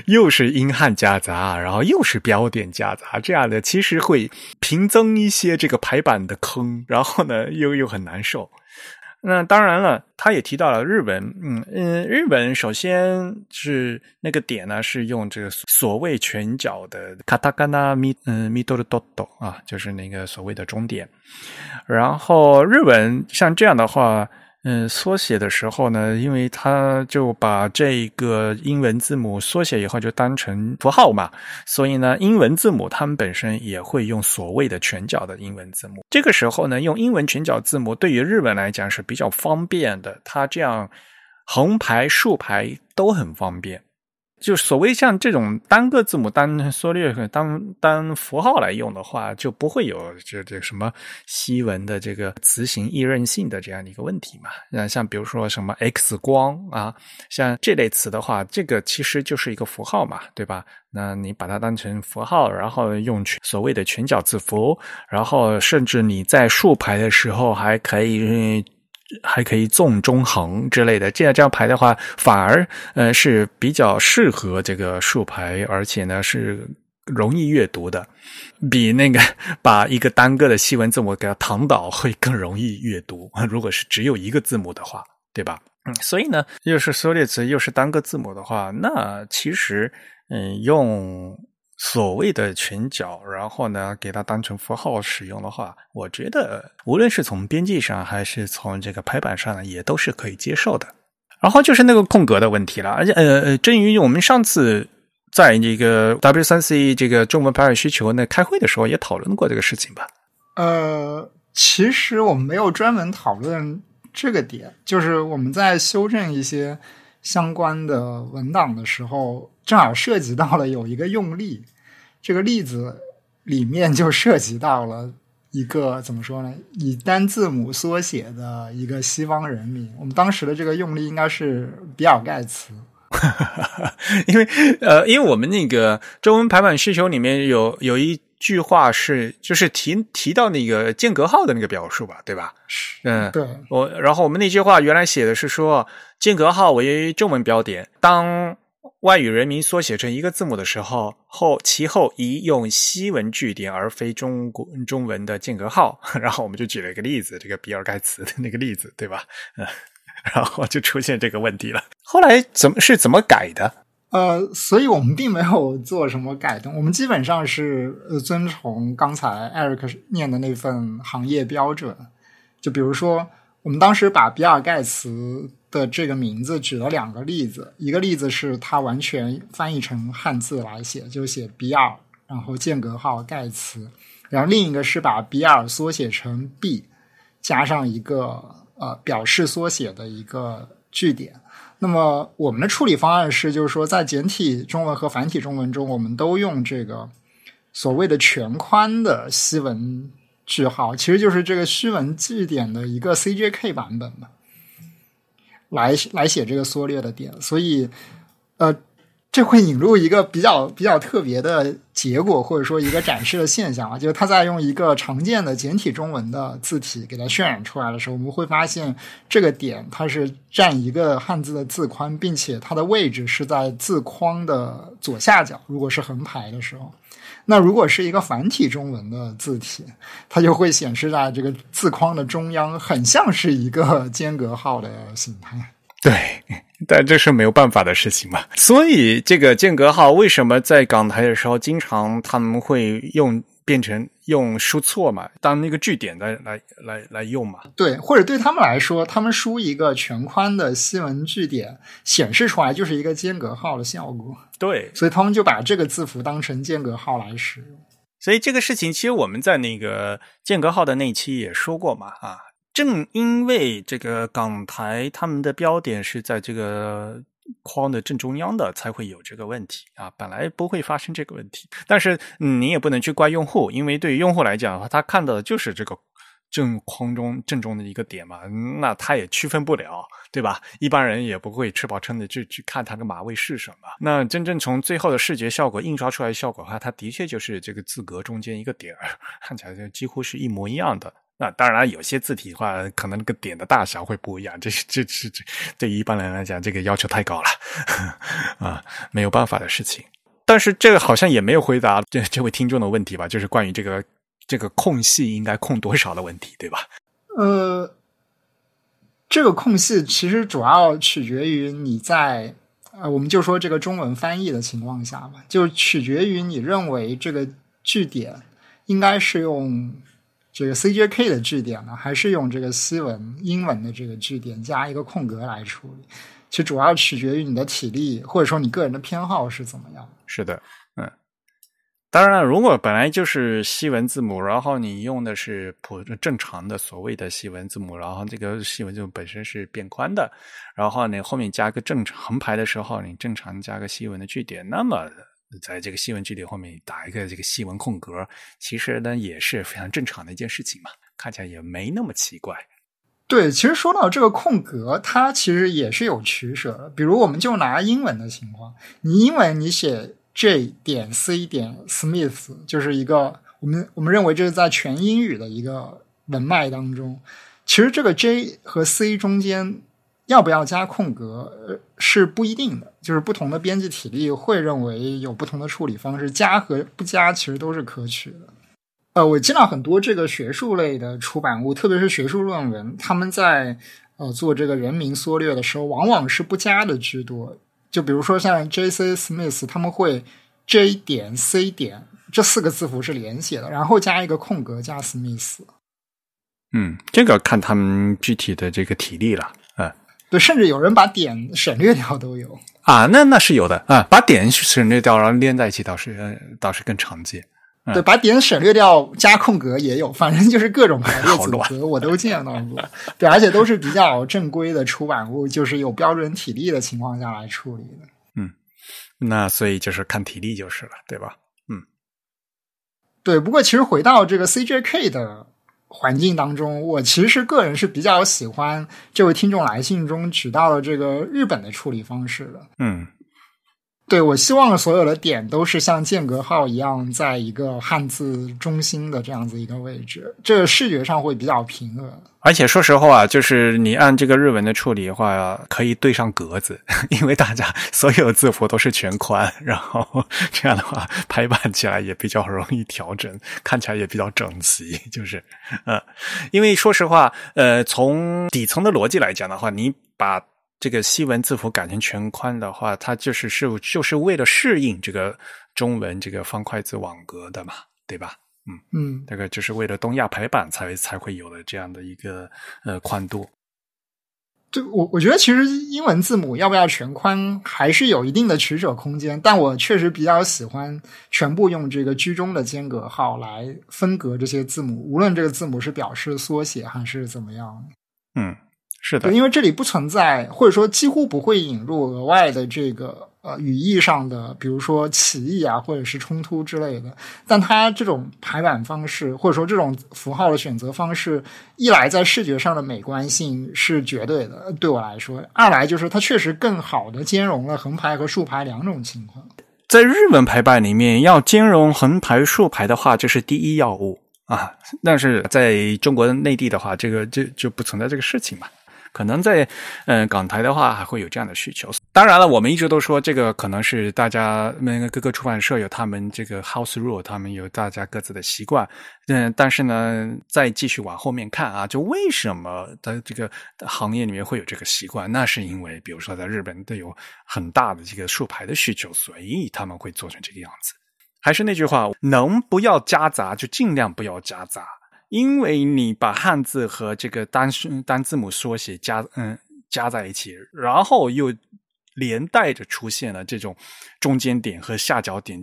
又是英汉夹杂，然后又是标点夹杂这样的，其实会平增一些这个排版的坑，然后呢又又很难受。那当然了，他也提到了日文，嗯嗯，日本首先是那个点呢，是用这个所谓全角的卡塔卡纳米嗯米多的多多啊，就是那个所谓的终点。然后日文像这样的话。嗯，缩写的时候呢，因为他就把这个英文字母缩写以后就当成符号嘛，所以呢，英文字母他们本身也会用所谓的全角的英文字母。这个时候呢，用英文全角字母对于日本来讲是比较方便的，它这样横排竖排都很方便。就所谓像这种单个字母单缩略当单符号来用的话，就不会有这这什么西文的这个词形易认性的这样的一个问题嘛。那像比如说什么 X 光啊，像这类词的话，这个其实就是一个符号嘛，对吧？那你把它当成符号，然后用所谓的全角字符，然后甚至你在竖排的时候还可以。还可以纵中横之类的，这样这样排的话，反而呃是比较适合这个竖排，而且呢是容易阅读的，比那个 把一个单个的西文字母给它躺倒会更容易阅读。如果是只有一个字母的话，对吧？嗯，所以呢，又是缩略词又是单个字母的话，那其实嗯用。所谓的全角，然后呢，给它当成符号使用的话，我觉得无论是从编辑上还是从这个排版上呢，也都是可以接受的。然后就是那个空格的问题了，而且呃呃，正于我们上次在这个 W 三 C 这个中文排版需求那开会的时候也讨论过这个事情吧？呃，其实我们没有专门讨论这个点，就是我们在修正一些相关的文档的时候。正好涉及到了有一个用例，这个例子里面就涉及到了一个怎么说呢？以单字母缩写的一个西方人名。我们当时的这个用例应该是比尔盖茨，因为呃，因为我们那个中文排版需求里面有有一句话是就是提提到那个间隔号的那个表述吧，对吧？嗯，对。我然后我们那句话原来写的是说间隔号为中文标点，当。外语人名缩写成一个字母的时候，后其后宜用西文句点而非中国中文的间隔号。然后我们就举了一个例子，这个比尔盖茨的那个例子，对吧？嗯，然后就出现这个问题了。后来怎么是怎么改的？呃，所以我们并没有做什么改动，我们基本上是呃遵从刚才艾瑞克念的那份行业标准。就比如说，我们当时把比尔盖茨。的这个名字举了两个例子，一个例子是他完全翻译成汉字来写，就写比尔，然后间隔号盖茨，然后另一个是把比尔缩写成 B，加上一个呃表示缩写的一个句点。那么我们的处理方案是，就是说在简体中文和繁体中文中，我们都用这个所谓的全宽的西文句号，其实就是这个虚文句点的一个 CJK 版本吧。来来写这个缩略的点，所以，呃，这会引入一个比较比较特别的结果，或者说一个展示的现象啊，就是他在用一个常见的简体中文的字体给它渲染出来的时候，我们会发现这个点它是占一个汉字的字宽，并且它的位置是在字框的左下角，如果是横排的时候。那如果是一个繁体中文的字体，它就会显示在这个字框的中央，很像是一个间隔号的形态。对，但这是没有办法的事情嘛。所以这个间隔号为什么在港台的时候，经常他们会用？变成用输错嘛，当那个句点来来来来用嘛？对，或者对他们来说，他们输一个全宽的新闻句点，显示出来就是一个间隔号的效果。对，所以他们就把这个字符当成间隔号来使用。所以这个事情，其实我们在那个间隔号的那期也说过嘛，啊，正因为这个港台他们的标点是在这个。框的正中央的才会有这个问题啊，本来不会发生这个问题。但是你也不能去怪用户，因为对于用户来讲的话，他看到的就是这个正框中正中的一个点嘛，那他也区分不了，对吧？一般人也不会吃饱撑的去去看它的码位是什么。那真正从最后的视觉效果印刷出来的效果的话，它的确就是这个字格中间一个点儿，看起来就几乎是一模一样的。那当然，有些字体的话，可能那个点的大小会不一样。这这这这对一般人来讲，这个要求太高了 啊，没有办法的事情。但是这个好像也没有回答这这位听众的问题吧？就是关于这个这个空隙应该空多少的问题，对吧？呃，这个空隙其实主要取决于你在呃，我们就说这个中文翻译的情况下吧，就取决于你认为这个句点应该是用。这个 CJK 的句点呢，还是用这个西文英文的这个句点加一个空格来处理？其实主要取决于你的体力，或者说你个人的偏好是怎么样。是的，嗯，当然，如果本来就是西文字母，然后你用的是普正常的所谓的西文字母，然后这个西文字本身是变宽的，然后你后面加个正常横排的时候，你正常加个西文的句点，那么。在这个西文句点后面打一个这个西文空格，其实呢也是非常正常的一件事情嘛，看起来也没那么奇怪。对，其实说到这个空格，它其实也是有取舍的。比如，我们就拿英文的情况，你英文你写 J 点 C 点 Smith，就是一个我们我们认为这是在全英语的一个文脉当中，其实这个 J 和 C 中间。要不要加空格是不一定的，就是不同的编辑体力会认为有不同的处理方式，加和不加其实都是可取的。呃，我见到很多这个学术类的出版物，特别是学术论文，他们在呃做这个人名缩略的时候，往往是不加的居多。就比如说像 J.C. Smith，他们会 J 点 C 点这四个字符是连写的，然后加一个空格加 Smith。嗯，这个看他们具体的这个体力了。对，甚至有人把点省略掉都有啊，那那是有的啊，把点省略掉然后连在一起倒是倒是更常见。对，把点省略掉加空格也有，反正就是各种排列组合我都见到过。对，而且都是比较正规的出版物，就是有标准体力的情况下来处理的。嗯，那所以就是看体力就是了，对吧？嗯，对。不过其实回到这个 CJK 的。环境当中，我其实个人是比较喜欢这位听众来信中举到的这个日本的处理方式的。嗯。对，我希望所有的点都是像间隔号一样，在一个汉字中心的这样子一个位置，这视觉上会比较平。而且说实话，就是你按这个日文的处理的话，可以对上格子，因为大家 所有字符都是全宽，然后 这样的话排版起来也比较容易调整，看起来也比较整齐。就是，呃，因为说实话，呃，从底层的逻辑来讲的话，你把。这个西文字符改成全宽的话，它就是是就是为了适应这个中文这个方块字网格的嘛，对吧？嗯嗯，这个就是为了东亚排版才才会有的这样的一个呃宽度。对我我觉得其实英文字母要不要全宽还是有一定的取舍空间，但我确实比较喜欢全部用这个居中的间隔号来分隔这些字母，无论这个字母是表示缩写还是怎么样。嗯。是的，因为这里不存在，或者说几乎不会引入额外的这个呃语义上的，比如说歧义啊，或者是冲突之类的。但它这种排版方式，或者说这种符号的选择方式，一来在视觉上的美观性是绝对的，对我来说；二来就是它确实更好的兼容了横排和竖排两种情况。在日文排版里面，要兼容横排竖排的话，这是第一要务啊。但是在中国内地的话，这个就就不存在这个事情嘛。可能在嗯港台的话，还会有这样的需求。当然了，我们一直都说这个可能是大家那个各个出版社有他们这个 house rule，他们有大家各自的习惯。嗯，但是呢，再继续往后面看啊，就为什么在这个行业里面会有这个习惯？那是因为，比如说在日本都有很大的这个竖排的需求，所以他们会做成这个样子。还是那句话，能不要夹杂就尽量不要夹杂。因为你把汉字和这个单单字母缩写加嗯加在一起，然后又连带着出现了这种中间点和下角点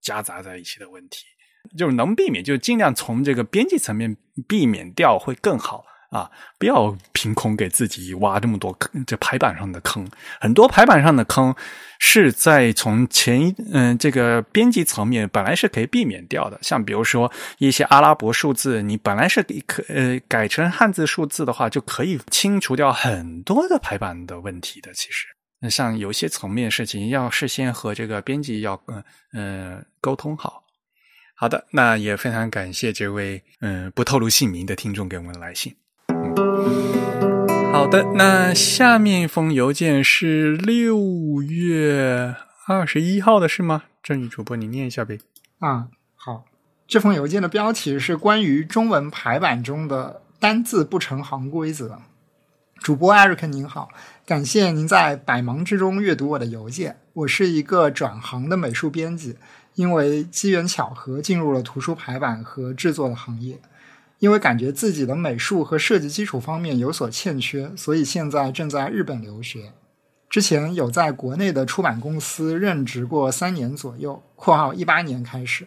夹杂在一起的问题，就是能避免就尽量从这个编辑层面避免掉会更好。啊，不要凭空给自己挖这么多坑，这排版上的坑，很多排版上的坑是在从前一嗯这个编辑层面本来是可以避免掉的。像比如说一些阿拉伯数字，你本来是可呃改成汉字数字的话，就可以清除掉很多的排版的问题的。其实，那像有些层面事情，要事先和这个编辑要嗯嗯沟通好。好的，那也非常感谢这位嗯不透露姓名的听众给我们来信。好的，那下面一封邮件是六月二十一号的是吗？正宇主播，你念一下呗。啊，好，这封邮件的标题是关于中文排版中的单字不成行规则。主播艾瑞克您好，感谢您在百忙之中阅读我的邮件。我是一个转行的美术编辑，因为机缘巧合进入了图书排版和制作的行业。因为感觉自己的美术和设计基础方面有所欠缺，所以现在正在日本留学。之前有在国内的出版公司任职过三年左右（括号一八年开始），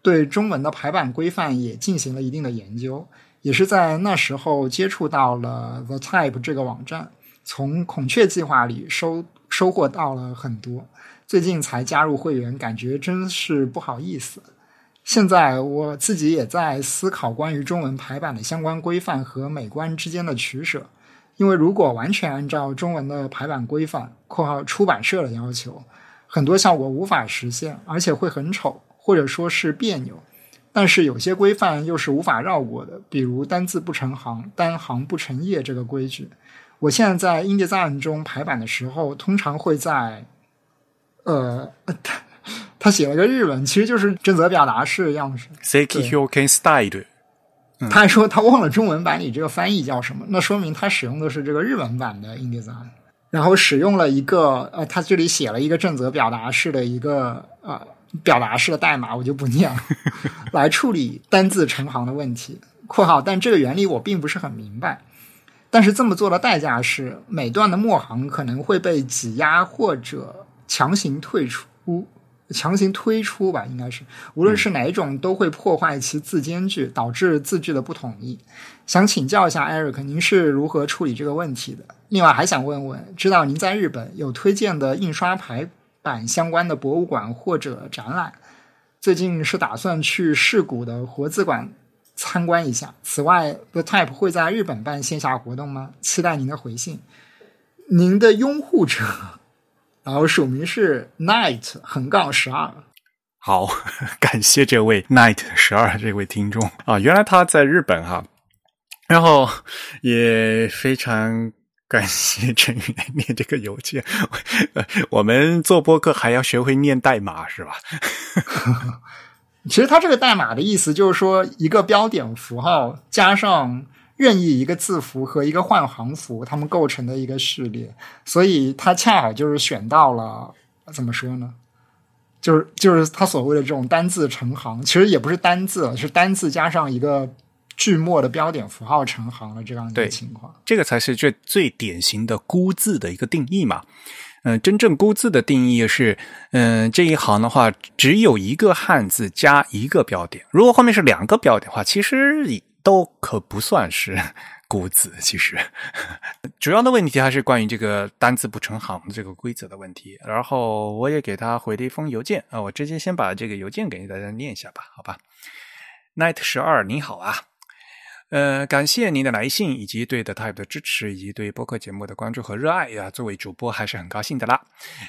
对中文的排版规范也进行了一定的研究。也是在那时候接触到了 The Type 这个网站，从孔雀计划里收收获到了很多。最近才加入会员，感觉真是不好意思。现在我自己也在思考关于中文排版的相关规范和美观之间的取舍，因为如果完全按照中文的排版规范（括号出版社的要求），很多效果无法实现，而且会很丑，或者说是别扭。但是有些规范又是无法绕过的，比如单字不成行、单行不成页这个规矩。我现在在 InDesign 中排版的时候，通常会在呃。他写了个日文，其实就是正则表达式样式。Seki Hyoken Style。他还说他忘了中文版里这个翻译叫什么，那说明他使用的是这个日文版的 InDesign，然后使用了一个呃，他这里写了一个正则表达式的一个呃表达式的代码，我就不念了，来处理单字成行的问题。括号，但这个原理我并不是很明白。但是这么做的代价是，每段的末行可能会被挤压或者强行退出。强行推出吧，应该是无论是哪一种，都会破坏其字间距，导致字句的不统一。想请教一下 Eric，您是如何处理这个问题的？另外还想问问，知道您在日本有推荐的印刷排版相关的博物馆或者展览？最近是打算去世谷的活字馆参观一下。此外，The Type 会在日本办线下活动吗？期待您的回信。您的拥护者。然后署名是 night 横杠十二，好，感谢这位 night 十二这位听众啊，原来他在日本哈，然后也非常感谢陈宇来念这个邮件，我们做播客还要学会念代码是吧？其实他这个代码的意思就是说一个标点符号加上。任意一个字符和一个换行符，它们构成的一个序列，所以它恰好就是选到了怎么说呢？就是就是他所谓的这种单字成行，其实也不是单字，是单字加上一个句末的标点符号成行的这样一个情况。这个才是最最典型的孤字的一个定义嘛。嗯，真正孤字的定义是，嗯，这一行的话只有一个汉字加一个标点，如果后面是两个标点的话，其实以。都可不算是 谷子，其实 主要的问题还是关于这个单字不成行这个规则的问题。然后我也给他回了一封邮件啊，我直接先把这个邮件给大家念一下吧，好吧？Night 十二，你好啊，呃，感谢您的来信以及对 The Type 的支持，以及对播客节目的关注和热爱呀。作为主播还是很高兴的啦。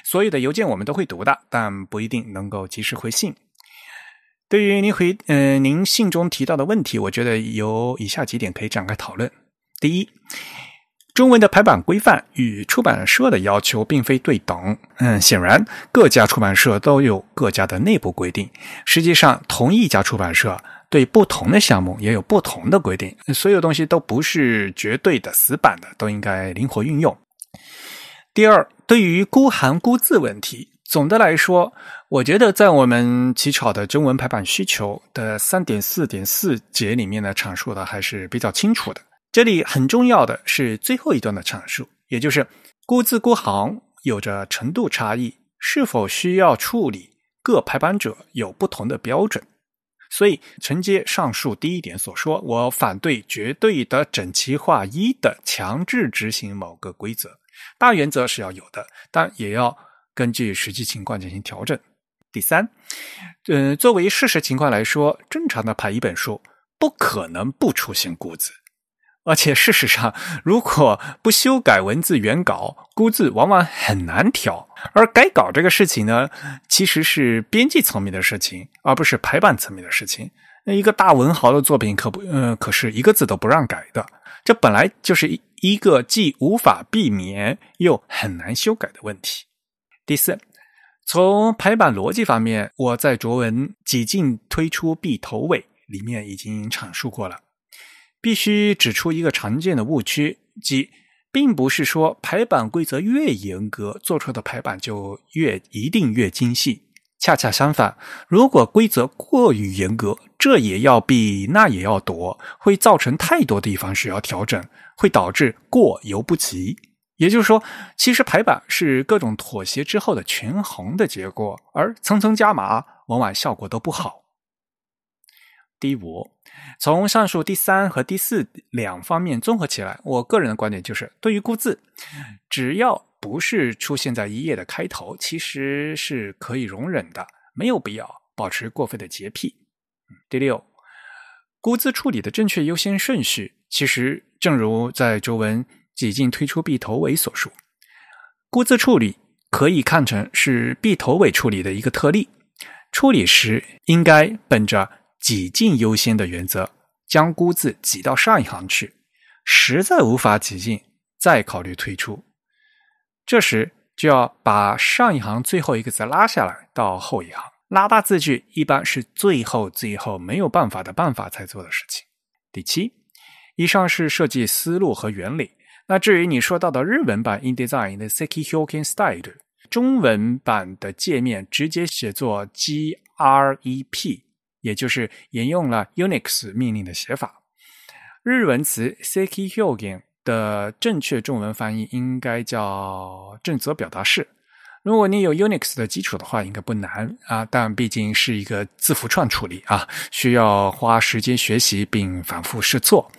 所有的邮件我们都会读的，但不一定能够及时回信。对于您回嗯您信中提到的问题，我觉得有以下几点可以展开讨论。第一，中文的排版规范与出版社的要求并非对等。嗯，显然各家出版社都有各家的内部规定。实际上，同一家出版社对不同的项目也有不同的规定。所有东西都不是绝对的死板的，都应该灵活运用。第二，对于孤行孤字问题。总的来说，我觉得在我们起草的中文排版需求的三点四点四节里面呢，阐述的还是比较清楚的。这里很重要的是最后一段的阐述，也就是孤字孤行有着程度差异，是否需要处理，各排版者有不同的标准。所以承接上述第一点所说，我反对绝对的整齐划一的强制执行某个规则，大原则是要有的，但也要。根据实际情况进行调整。第三，嗯，作为事实情况来说，正常的排一本书不可能不出现孤字。而且事实上，如果不修改文字原稿，估字往往很难调。而改稿这个事情呢，其实是编辑层面的事情，而不是排版层面的事情。那一个大文豪的作品，可不，呃，可是一个字都不让改的。这本来就是一一个既无法避免又很难修改的问题。第四，从排版逻辑方面，我在卓文几进推出必头尾里面已经阐述过了。必须指出一个常见的误区，即并不是说排版规则越严格，做出的排版就越一定越精细。恰恰相反，如果规则过于严格，这也要避，那也要躲，会造成太多地方需要调整，会导致过犹不及。也就是说，其实排版是各种妥协之后的权衡的结果，而层层加码，往往效果都不好。第五。从上述第三和第四两方面综合起来，我个人的观点就是，对于孤字，只要不是出现在一页的开头，其实是可以容忍的，没有必要保持过分的洁癖。第六，孤字处理的正确优先顺序，其实正如在周文几进推出 B 头尾所述，孤字处理可以看成是 B 头尾处理的一个特例，处理时应该本着。挤进优先的原则，将孤字挤到上一行去，实在无法挤进，再考虑退出。这时就要把上一行最后一个字拉下来到后一行，拉大字距一般是最后最后没有办法的办法才做的事情。第七，以上是设计思路和原理。那至于你说到的日文版 InDesign 的 Seki Hyoken Style，中文版的界面直接写作 GREP。也就是沿用了 Unix 命令的写法。日文词 Seki Hyoken 的正确中文翻译应该叫正则表达式。如果你有 Unix 的基础的话，应该不难啊。但毕竟是一个字符串处理啊，需要花时间学习并反复试错。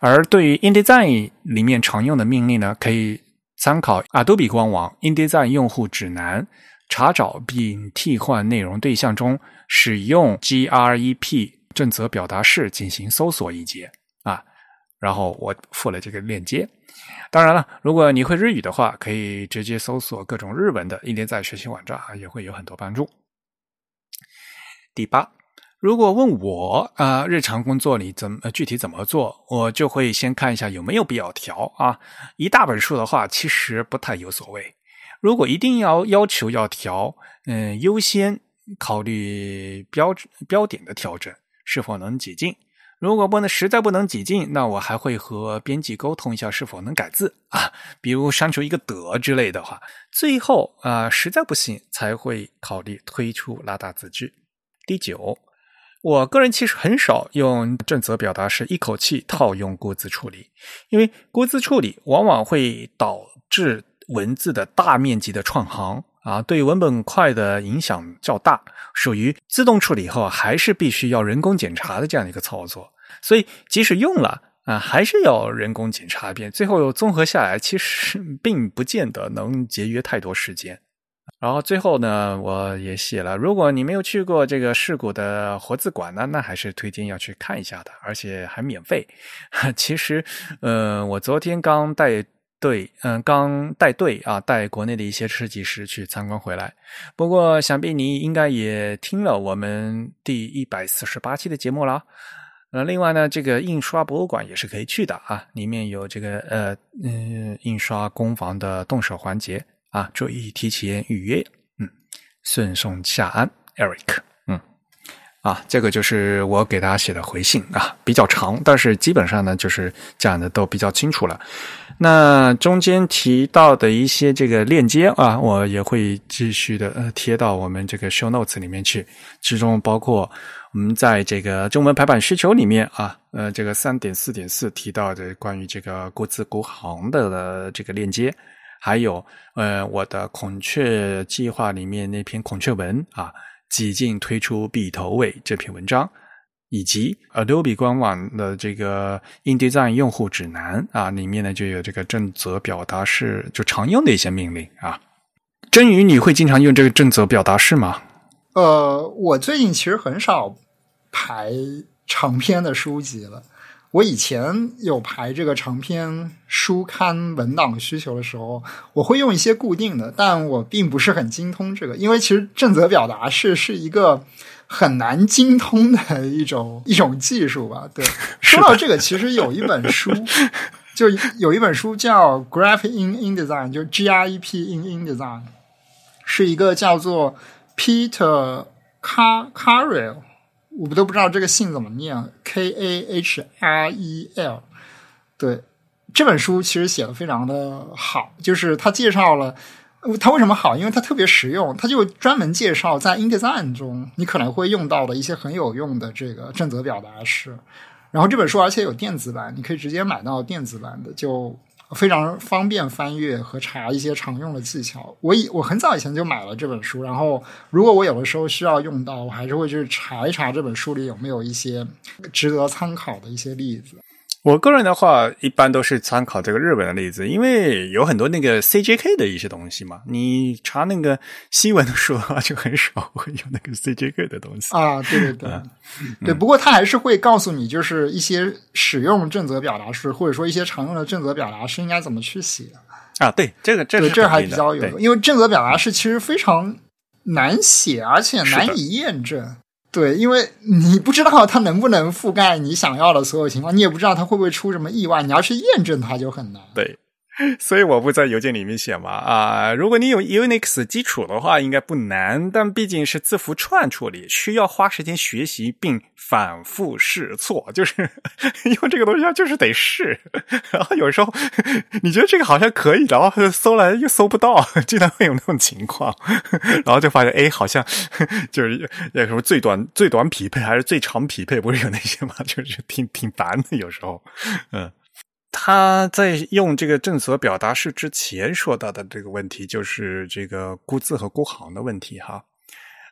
而对于 InDesign 里面常用的命令呢，可以参考 Adobe 官网 InDesign 用户指南。查找并替换内容对象中使用 grep 正则表达式进行搜索一节啊，然后我附了这个链接。当然了，如果你会日语的话，可以直接搜索各种日文的一连在学习网站啊，也会有很多帮助。第八，如果问我啊，日常工作里怎么具体怎么做，我就会先看一下有没有必要调啊。一大本书的话，其实不太有所谓。如果一定要要求要调，嗯，优先考虑标标点的调整是否能挤进。如果不能实在不能挤进，那我还会和编辑沟通一下是否能改字啊，比如删除一个的之类的话。最后啊，实在不行才会考虑推出拉大字距。第九，我个人其实很少用正则表达式一口气套用过字处理，因为过字处理往往会导致。文字的大面积的串行啊，对文本块的影响较大，属于自动处理后还是必须要人工检查的这样一个操作。所以即使用了啊，还是要人工检查一遍。最后综合下来，其实并不见得能节约太多时间。然后最后呢，我也写了，如果你没有去过这个事故的活字馆呢，那还是推荐要去看一下的，而且还免费。其实，呃，我昨天刚带。对，嗯，刚带队啊，带国内的一些设计师去参观回来。不过，想必你应该也听了我们第一百四十八期的节目了。呃，另外呢，这个印刷博物馆也是可以去的啊，里面有这个呃嗯印刷工坊的动手环节啊，注意提前预约。嗯，顺送下安，Eric。啊，这个就是我给大家写的回信啊，比较长，但是基本上呢，就是讲的都比较清楚了。那中间提到的一些这个链接啊，我也会继续的呃贴到我们这个 show notes 里面去，其中包括我们在这个中文排版需求里面啊，呃，这个三点四点四提到的关于这个国字国行的这个链接，还有呃我的孔雀计划里面那篇孔雀文啊。几近推出笔头尾这篇文章，以及 Adobe 官网的这个 InDesign 用户指南啊，里面呢就有这个正则表达式就常用的一些命令啊。真宇，你会经常用这个正则表达式吗？呃，我最近其实很少排长篇的书籍了。我以前有排这个长篇书刊文档需求的时候，我会用一些固定的，但我并不是很精通这个，因为其实正则表达式是一个很难精通的一种 一种技术吧。对，说到这个，其实有一本书，就有一本书叫《Graph in InDesign》，就 G R E P in InDesign，是一个叫做 Peter Car Carrel。我们都不知道这个姓怎么念，K A H R E L。对，这本书其实写的非常的好，就是他介绍了它为什么好，因为它特别实用，他就专门介绍在 InDesign 中你可能会用到的一些很有用的这个正则表达式。然后这本书而且有电子版，你可以直接买到电子版的，就。非常方便翻阅和查一些常用的技巧。我以我很早以前就买了这本书，然后如果我有的时候需要用到，我还是会去查一查这本书里有没有一些值得参考的一些例子。我个人的话，一般都是参考这个日本的例子，因为有很多那个 CJK 的一些东西嘛。你查那个新闻的书的话，就很少会有那个 CJK 的东西啊。对对对，对。不过他还是会告诉你，就是一些使用正则表达式，或者说一些常用的正则表达式应该怎么去写啊。对，这个这个这还比较有，因为正则表达式其实非常难写，而且难以验证。对，因为你不知道它能不能覆盖你想要的所有情况，你也不知道它会不会出什么意外，你要去验证它就很难。对。所以我不在邮件里面写嘛啊！如果你有 Unix 基础的话，应该不难。但毕竟是字符串处理，需要花时间学习并反复试错。就是 用这个东西，就是得试。然后有时候你觉得这个好像可以，然后搜来又搜不到，经常会有那种情况。然后就发现，哎，好像就是那什么最短最短匹配还是最长匹配，不是有那些吗？就是挺挺烦的，有时候，嗯。他在用这个正则表达式之前说到的这个问题，就是这个估字和估行的问题哈。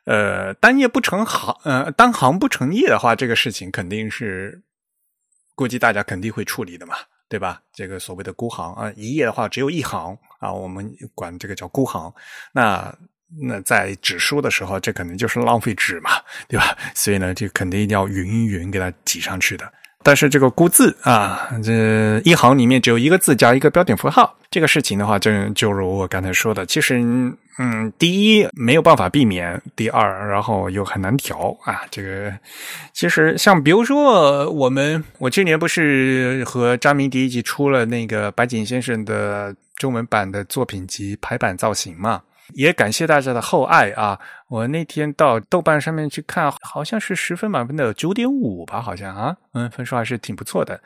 呃，单页不成行，呃，单行不成页的话，这个事情肯定是估计大家肯定会处理的嘛，对吧？这个所谓的估行啊，一页的话只有一行啊，我们管这个叫估行。那那在纸书的时候，这肯定就是浪费纸嘛，对吧？所以呢，这肯定一定要匀一匀给它挤上去的。但是这个估字啊，这一行里面只有一个字加一个标点符号，这个事情的话，就就如我刚才说的，其实，嗯，第一没有办法避免，第二，然后又很难调啊。这个其实像比如说我们，我去年不是和张明迪一起出了那个白井先生的中文版的作品集排版造型嘛。也感谢大家的厚爱啊！我那天到豆瓣上面去看，好像是十分满分的九点五吧，好像啊，嗯，分数还是挺不错的，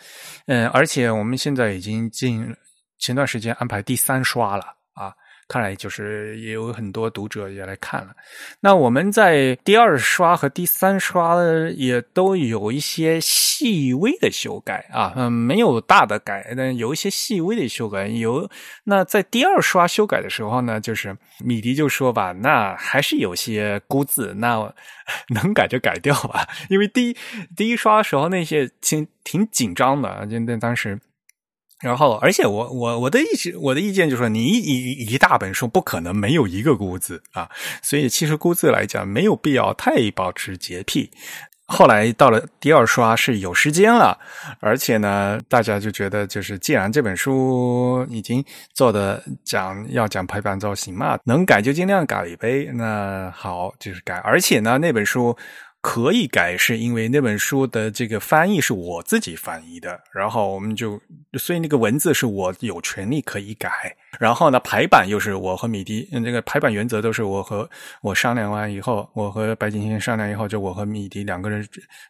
嗯，而且我们现在已经进前段时间安排第三刷了。看来就是也有很多读者也来看了。那我们在第二刷和第三刷也都有一些细微的修改啊，嗯，没有大的改，但有一些细微的修改。有那在第二刷修改的时候呢，就是米迪就说吧，那还是有些孤字，那 能改就改掉吧，因为第一第一刷的时候那些挺挺紧张的，就那当时。然后，而且我我我的意我的意见就是说，你一一一大本书不可能没有一个孤字啊，所以其实孤字来讲没有必要太保持洁癖。后来到了第二刷是有时间了，而且呢，大家就觉得就是既然这本书已经做的讲要讲排版造型嘛，能改就尽量改一杯。那好，就是改。而且呢，那本书。可以改，是因为那本书的这个翻译是我自己翻译的，然后我们就，所以那个文字是我有权利可以改。然后呢，排版又是我和米迪，嗯，这个排版原则都是我和我商量完以后，我和白景星商量以后，就我和米迪两个人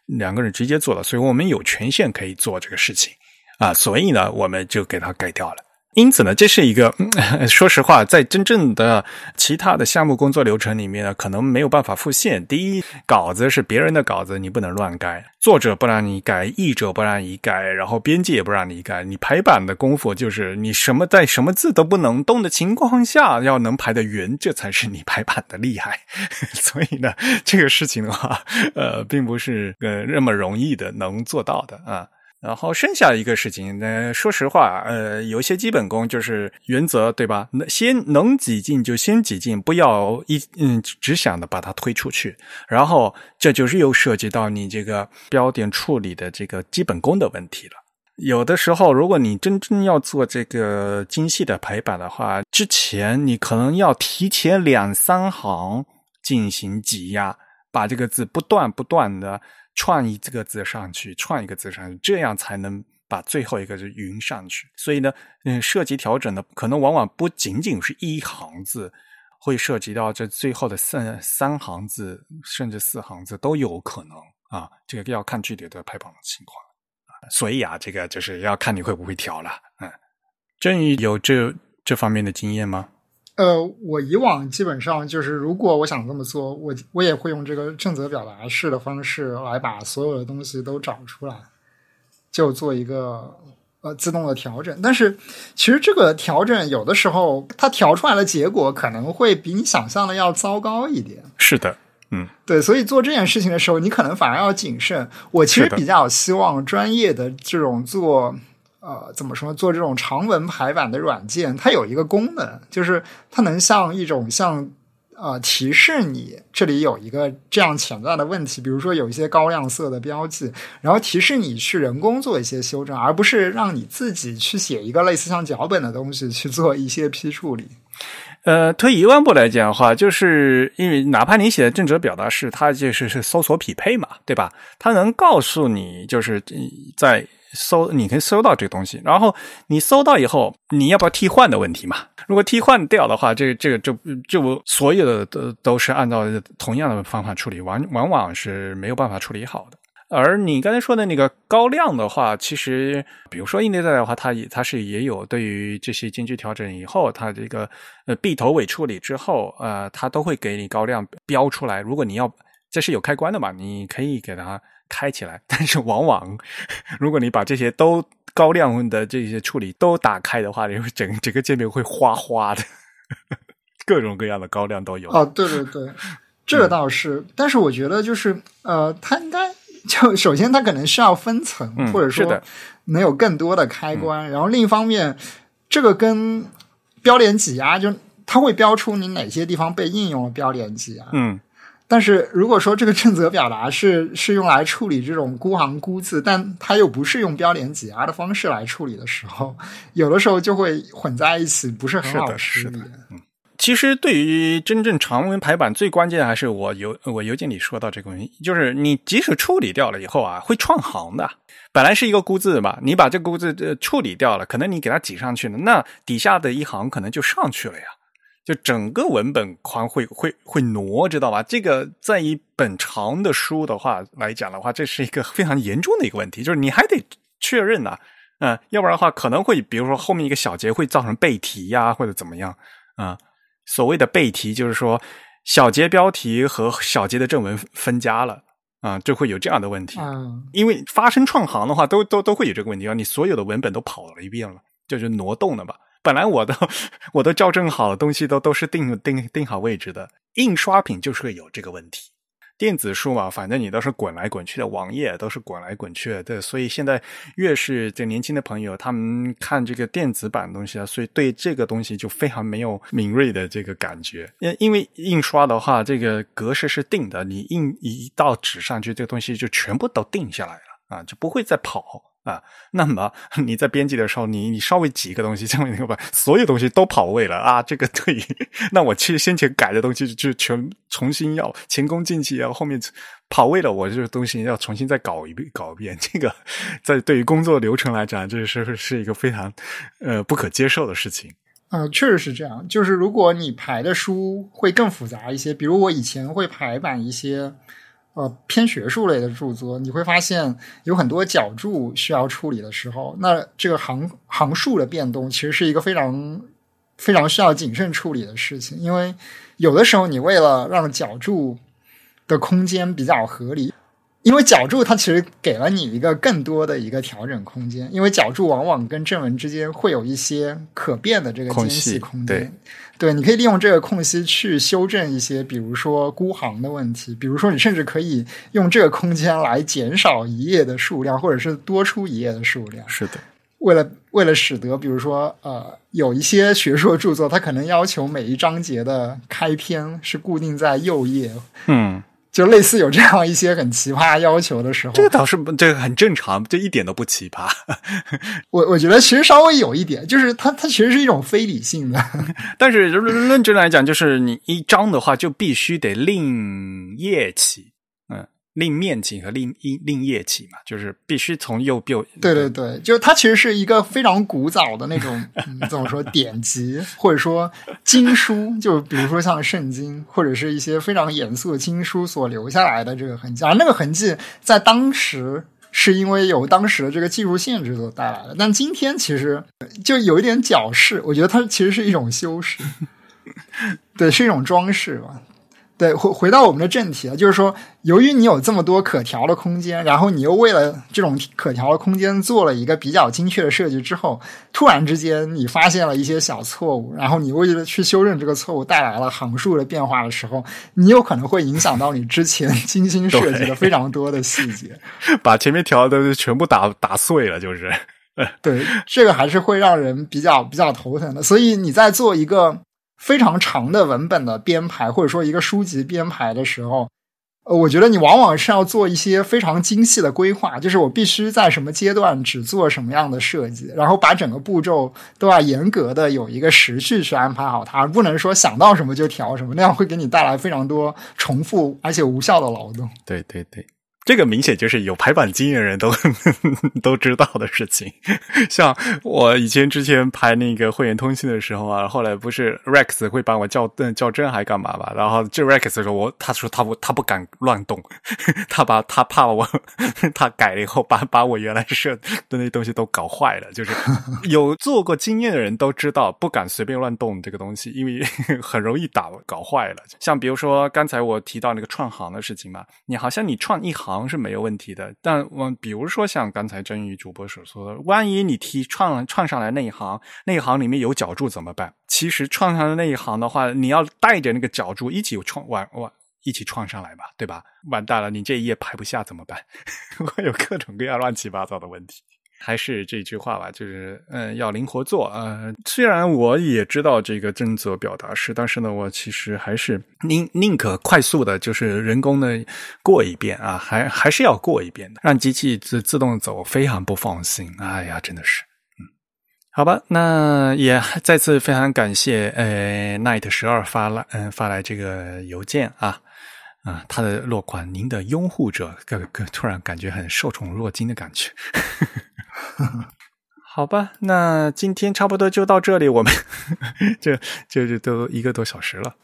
两个人直接做了，所以我们有权限可以做这个事情啊，所以呢，我们就给他改掉了。因此呢，这是一个 说实话，在真正的其他的项目工作流程里面呢，可能没有办法复现。第一，稿子是别人的稿子，你不能乱改；作者不让你改，译者不让你改，然后编辑也不让你改。你排版的功夫就是你什么在什么字都不能动的情况下，要能排得匀，这才是你排版的厉害。所以呢，这个事情的话，呃，并不是呃那么容易的能做到的啊。然后剩下一个事情，呢，说实话，呃，有些基本功就是原则，对吧？那先能挤进就先挤进，不要一嗯只想着把它推出去。然后这就是又涉及到你这个标点处理的这个基本功的问题了。有的时候，如果你真正要做这个精细的排版的话，之前你可能要提前两三行进行挤压，把这个字不断不断的。串一这个字上去，串一个字上去，这样才能把最后一个字匀上去。所以呢，嗯，涉及调整的可能往往不仅仅是一行字，会涉及到这最后的三三行字，甚至四行字都有可能啊。这个要看具体的排版情况。所以啊，这个就是要看你会不会调了。嗯，郑宇有这这方面的经验吗？呃，我以往基本上就是，如果我想这么做，我我也会用这个正则表达式的方式来把所有的东西都找出来，就做一个呃自动的调整。但是其实这个调整有的时候它调出来的结果可能会比你想象的要糟糕一点。是的，嗯，对，所以做这件事情的时候，你可能反而要谨慎。我其实比较希望专业的这种做。呃，怎么说？做这种长文排版的软件，它有一个功能，就是它能像一种像呃提示你这里有一个这样潜在的问题，比如说有一些高亮色的标记，然后提示你去人工做一些修正，而不是让你自己去写一个类似像脚本的东西去做一些批处理。呃，退一万步来讲的话，就是因为哪怕你写的正则表达式，它就是是搜索匹配嘛，对吧？它能告诉你，就是在。搜，你可以搜到这个东西，然后你搜到以后，你要不要替换的问题嘛？如果替换掉的话，这个这个就就所有的都都是按照同样的方法处理，往往往是没有办法处理好的。而你刚才说的那个高亮的话，其实比如说印内在的话，它也它是也有对于这些间距调整以后，它这个呃闭头尾处理之后，呃，它都会给你高亮标出来。如果你要这是有开关的嘛，你可以给它。开起来，但是往往，如果你把这些都高亮的这些处理都打开的话，你会整整个界面会花花的，各种各样的高亮都有。哦，对对对，这个倒是。但是我觉得就是呃，它应该就首先它可能需要分层，或者说能有更多的开关。然后另一方面，这个跟标点挤压，就它会标出你哪些地方被应用了标点挤压。嗯。但是如果说这个正则表达是 是用来处理这种孤行孤字，但它又不是用标点挤压的方式来处理的时候，有的时候就会混在一起，不是很好处理。嗯，其实对于真正长文排版，最关键还是我邮我邮件里说到这个问题，就是你即使处理掉了以后啊，会串行的。本来是一个孤字嘛，你把这孤字呃处理掉了，可能你给它挤上去了，那底下的一行可能就上去了呀。就整个文本框会会会挪，知道吧？这个在一本长的书的话来讲的话，这是一个非常严重的一个问题，就是你还得确认呐，嗯，要不然的话可能会，比如说后面一个小节会造成背题呀，或者怎么样啊？所谓的背题就是说小节标题和小节的正文分家了啊，就会有这样的问题。嗯，因为发生创行的话，都都都会有这个问题啊，你所有的文本都跑了一遍了，就是挪动了嘛。本来我都 我都校正好了，东西都都是定定定好位置的。印刷品就是会有这个问题，电子书嘛，反正你都是滚来滚去的，网页都是滚来滚去的。对所以现在越是这年轻的朋友，他们看这个电子版东西啊，所以对这个东西就非常没有敏锐的这个感觉。因因为印刷的话，这个格式是定的，你印一到纸上去，这个东西就全部都定下来了啊，就不会再跑。啊，那么你在编辑的时候，你你稍微挤一个东西，这样你把所有东西都跑位了啊，这个对，那我去先前改的东西就全重新要前功尽弃，要后面跑位了，我这个东西要重新再搞一遍，搞一遍，这个在对于工作流程来讲，这是是一个非常呃不可接受的事情。嗯，确实是这样，就是如果你排的书会更复杂一些，比如我以前会排版一些。呃，偏学术类的著作，你会发现有很多角注需要处理的时候，那这个行行数的变动其实是一个非常非常需要谨慎处理的事情，因为有的时候你为了让角注的空间比较合理，因为角注它其实给了你一个更多的一个调整空间，因为角注往往跟正文之间会有一些可变的这个间隙空间。对，你可以利用这个空隙去修正一些，比如说孤行的问题，比如说你甚至可以用这个空间来减少一页的数量，或者是多出一页的数量。是的，为了为了使得，比如说呃，有一些学术著作，它可能要求每一章节的开篇是固定在右页，嗯，就类似有这样一些很奇葩要求的时候，这个倒是这个很正常，这一点都不奇葩。我我觉得其实稍微有一点，就是它它其实是一种非理性的。但是论论证来讲，就是你一张的话，就必须得另页起，嗯，另面起和另一另叶起嘛，就是必须从右右。对对对，就它其实是一个非常古早的那种、嗯、怎么说典籍，或者说经书，就比如说像圣经，或者是一些非常严肃的经书所留下来的这个痕迹，而那个痕迹在当时。是因为有当时的这个技术限制所带来的，但今天其实就有一点矫饰，我觉得它其实是一种修饰，对，是一种装饰吧。对，回回到我们的正题啊，就是说，由于你有这么多可调的空间，然后你又为了这种可调的空间做了一个比较精确的设计之后，突然之间你发现了一些小错误，然后你为了去修正这个错误带来了行数的变化的时候，你有可能会影响到你之前 精心设计的非常多的细节，把前面调的全部打打碎了，就是。对，这个还是会让人比较比较头疼的。所以你在做一个。非常长的文本的编排，或者说一个书籍编排的时候，呃，我觉得你往往是要做一些非常精细的规划，就是我必须在什么阶段只做什么样的设计，然后把整个步骤都要严格的有一个时序去安排好它，而不能说想到什么就调什么，那样会给你带来非常多重复而且无效的劳动。对对对。这个明显就是有排版经验的人都 都知道的事情。像我以前之前排那个会员通信的时候啊，后来不是 Rex 会帮我校校正还干嘛吧？然后这 Rex 说我他说他不他不敢乱动，他把他怕我他改了以后把把我原来设的那东西都搞坏了。就是有做过经验的人都知道，不敢随便乱动这个东西，因为很容易打搞坏了。像比如说刚才我提到那个串行的事情嘛，你好像你串一行。是没有问题的，但我比如说像刚才真宇主播所说的，万一你踢串串上来那一行，那一行里面有角柱怎么办？其实串上的那一行的话，你要带着那个角柱一起串完完一起撞上来吧，对吧？完蛋了，你这一页排不下怎么办？会有各种各样乱七八糟的问题。还是这句话吧，就是嗯，要灵活做。呃，虽然我也知道这个正则表达式，但是呢，我其实还是宁宁可快速的，就是人工的过一遍啊，还还是要过一遍的，让机器自自动走，非常不放心。哎呀，真的是，嗯，好吧，那也再次非常感谢呃，Night 十二发来嗯发来这个邮件啊。啊，他的落款，您的拥护者，个个突然感觉很受宠若惊的感觉。好吧，那今天差不多就到这里，我们 就就就都一个多小时了。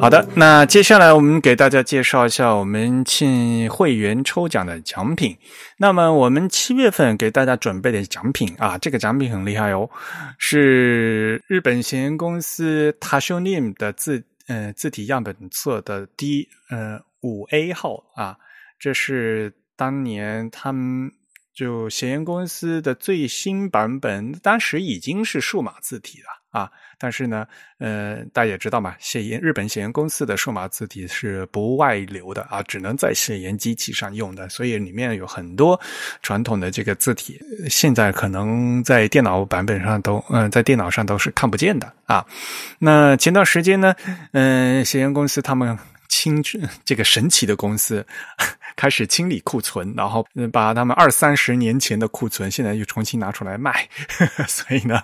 好的，那接下来我们给大家介绍一下我们庆会员抽奖的奖品。那么我们七月份给大家准备的奖品啊，这个奖品很厉害哦，是日本闲言公司 Tashonim 的字。呃，字体样本册的第呃五 A 号啊，这是当年他们就咸言公司的最新版本，当时已经是数码字体了啊。但是呢，呃，大家也知道嘛，写研日本写研公司的数码字体是不外流的啊，只能在写研机器上用的，所以里面有很多传统的这个字体，现在可能在电脑版本上都，嗯，在电脑上都是看不见的啊。那前段时间呢，嗯，写研公司他们。清 这个神奇的公司开始清理库存，然后把他们二三十年前的库存现在又重新拿出来卖，所以呢，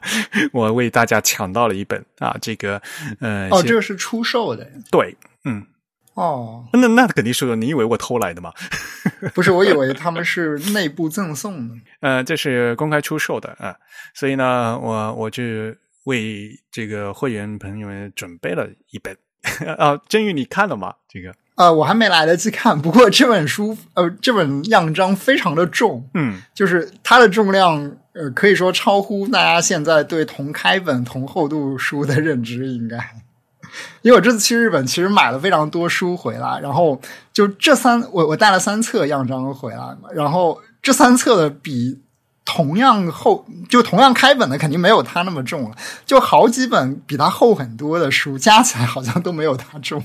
我为大家抢到了一本啊，这个呃，哦，这个是出售的，对，嗯，哦，那那肯定是你以为我偷来的吗？不是，我以为他们是内部赠送的，呃，这是公开出售的啊，所以呢，我我就为这个会员朋友们准备了一本。啊，真宇，你看了吗？这个呃，我还没来得及看。不过这本书，呃，这本样章非常的重，嗯，就是它的重量，呃，可以说超乎大家现在对同开本同厚度书的认知。应该，因为我这次去日本，其实买了非常多书回来，然后就这三，我我带了三册样章回来嘛，然后这三册的比同样厚，就同样开本的肯定没有它那么重了，就好几本比它厚很多的书加起来好像都没有它重。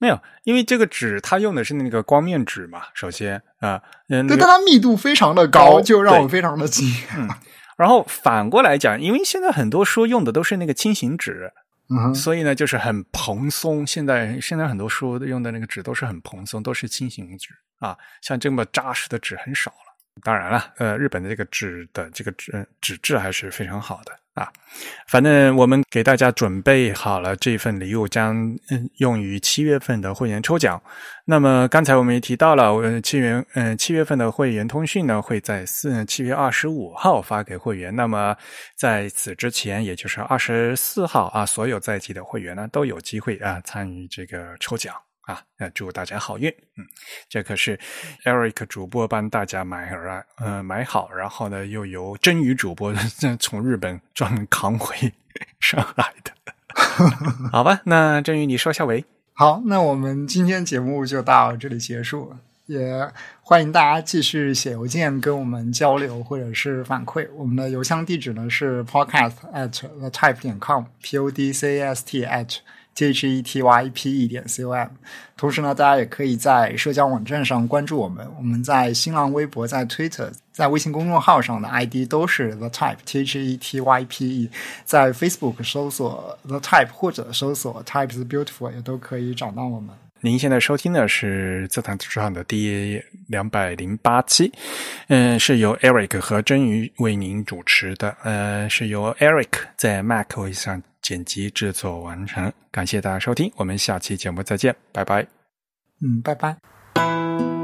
没有，因为这个纸它用的是那个光面纸嘛，首先啊，嗯，对，但它密度非常的高，就让我非常的惊讶。然后反过来讲，因为现在很多书用的都是那个轻型纸，嗯，所以呢就是很蓬松。现在现在很多书用的那个纸都是很蓬松，都是轻型纸啊，像这么扎实的纸很少了。当然了，呃，日本的这个纸的这个纸纸质还是非常好的啊。反正我们给大家准备好了这份礼物，将嗯用于七月份的会员抽奖。那么刚才我们也提到了，呃，七月嗯七月份的会员通讯呢会在四七月二十五号发给会员。那么在此之前，也就是二十四号啊，所有在籍的会员呢都有机会啊参与这个抽奖。啊，那祝大家好运。嗯，这可是 Eric 主播帮大家买来，呃，买好，然后呢，又由真宇主播 从日本专门扛回 上海的。好吧，那真宇你说下尾。好，那我们今天节目就到这里结束，也欢迎大家继续写邮件跟我们交流或者是反馈。我们的邮箱地址呢是 podcast at the type 点 com，p o d c a s t at。T h e t y p e 点 c o m，同时呢，大家也可以在社交网站上关注我们。我们在新浪微博、在 Twitter、在微信公众号上的 ID 都是 The Type T H E T Y P E，在 Facebook 搜索 The Type 或者搜索 Type is Beautiful 也都可以找到我们。您现在收听的是自谈自唱的第两百零八期，嗯，是由 Eric 和真鱼为您主持的，呃，是由 Eric 在 Mac 上。剪辑制作完成，感谢大家收听，我们下期节目再见，拜拜。嗯，拜拜。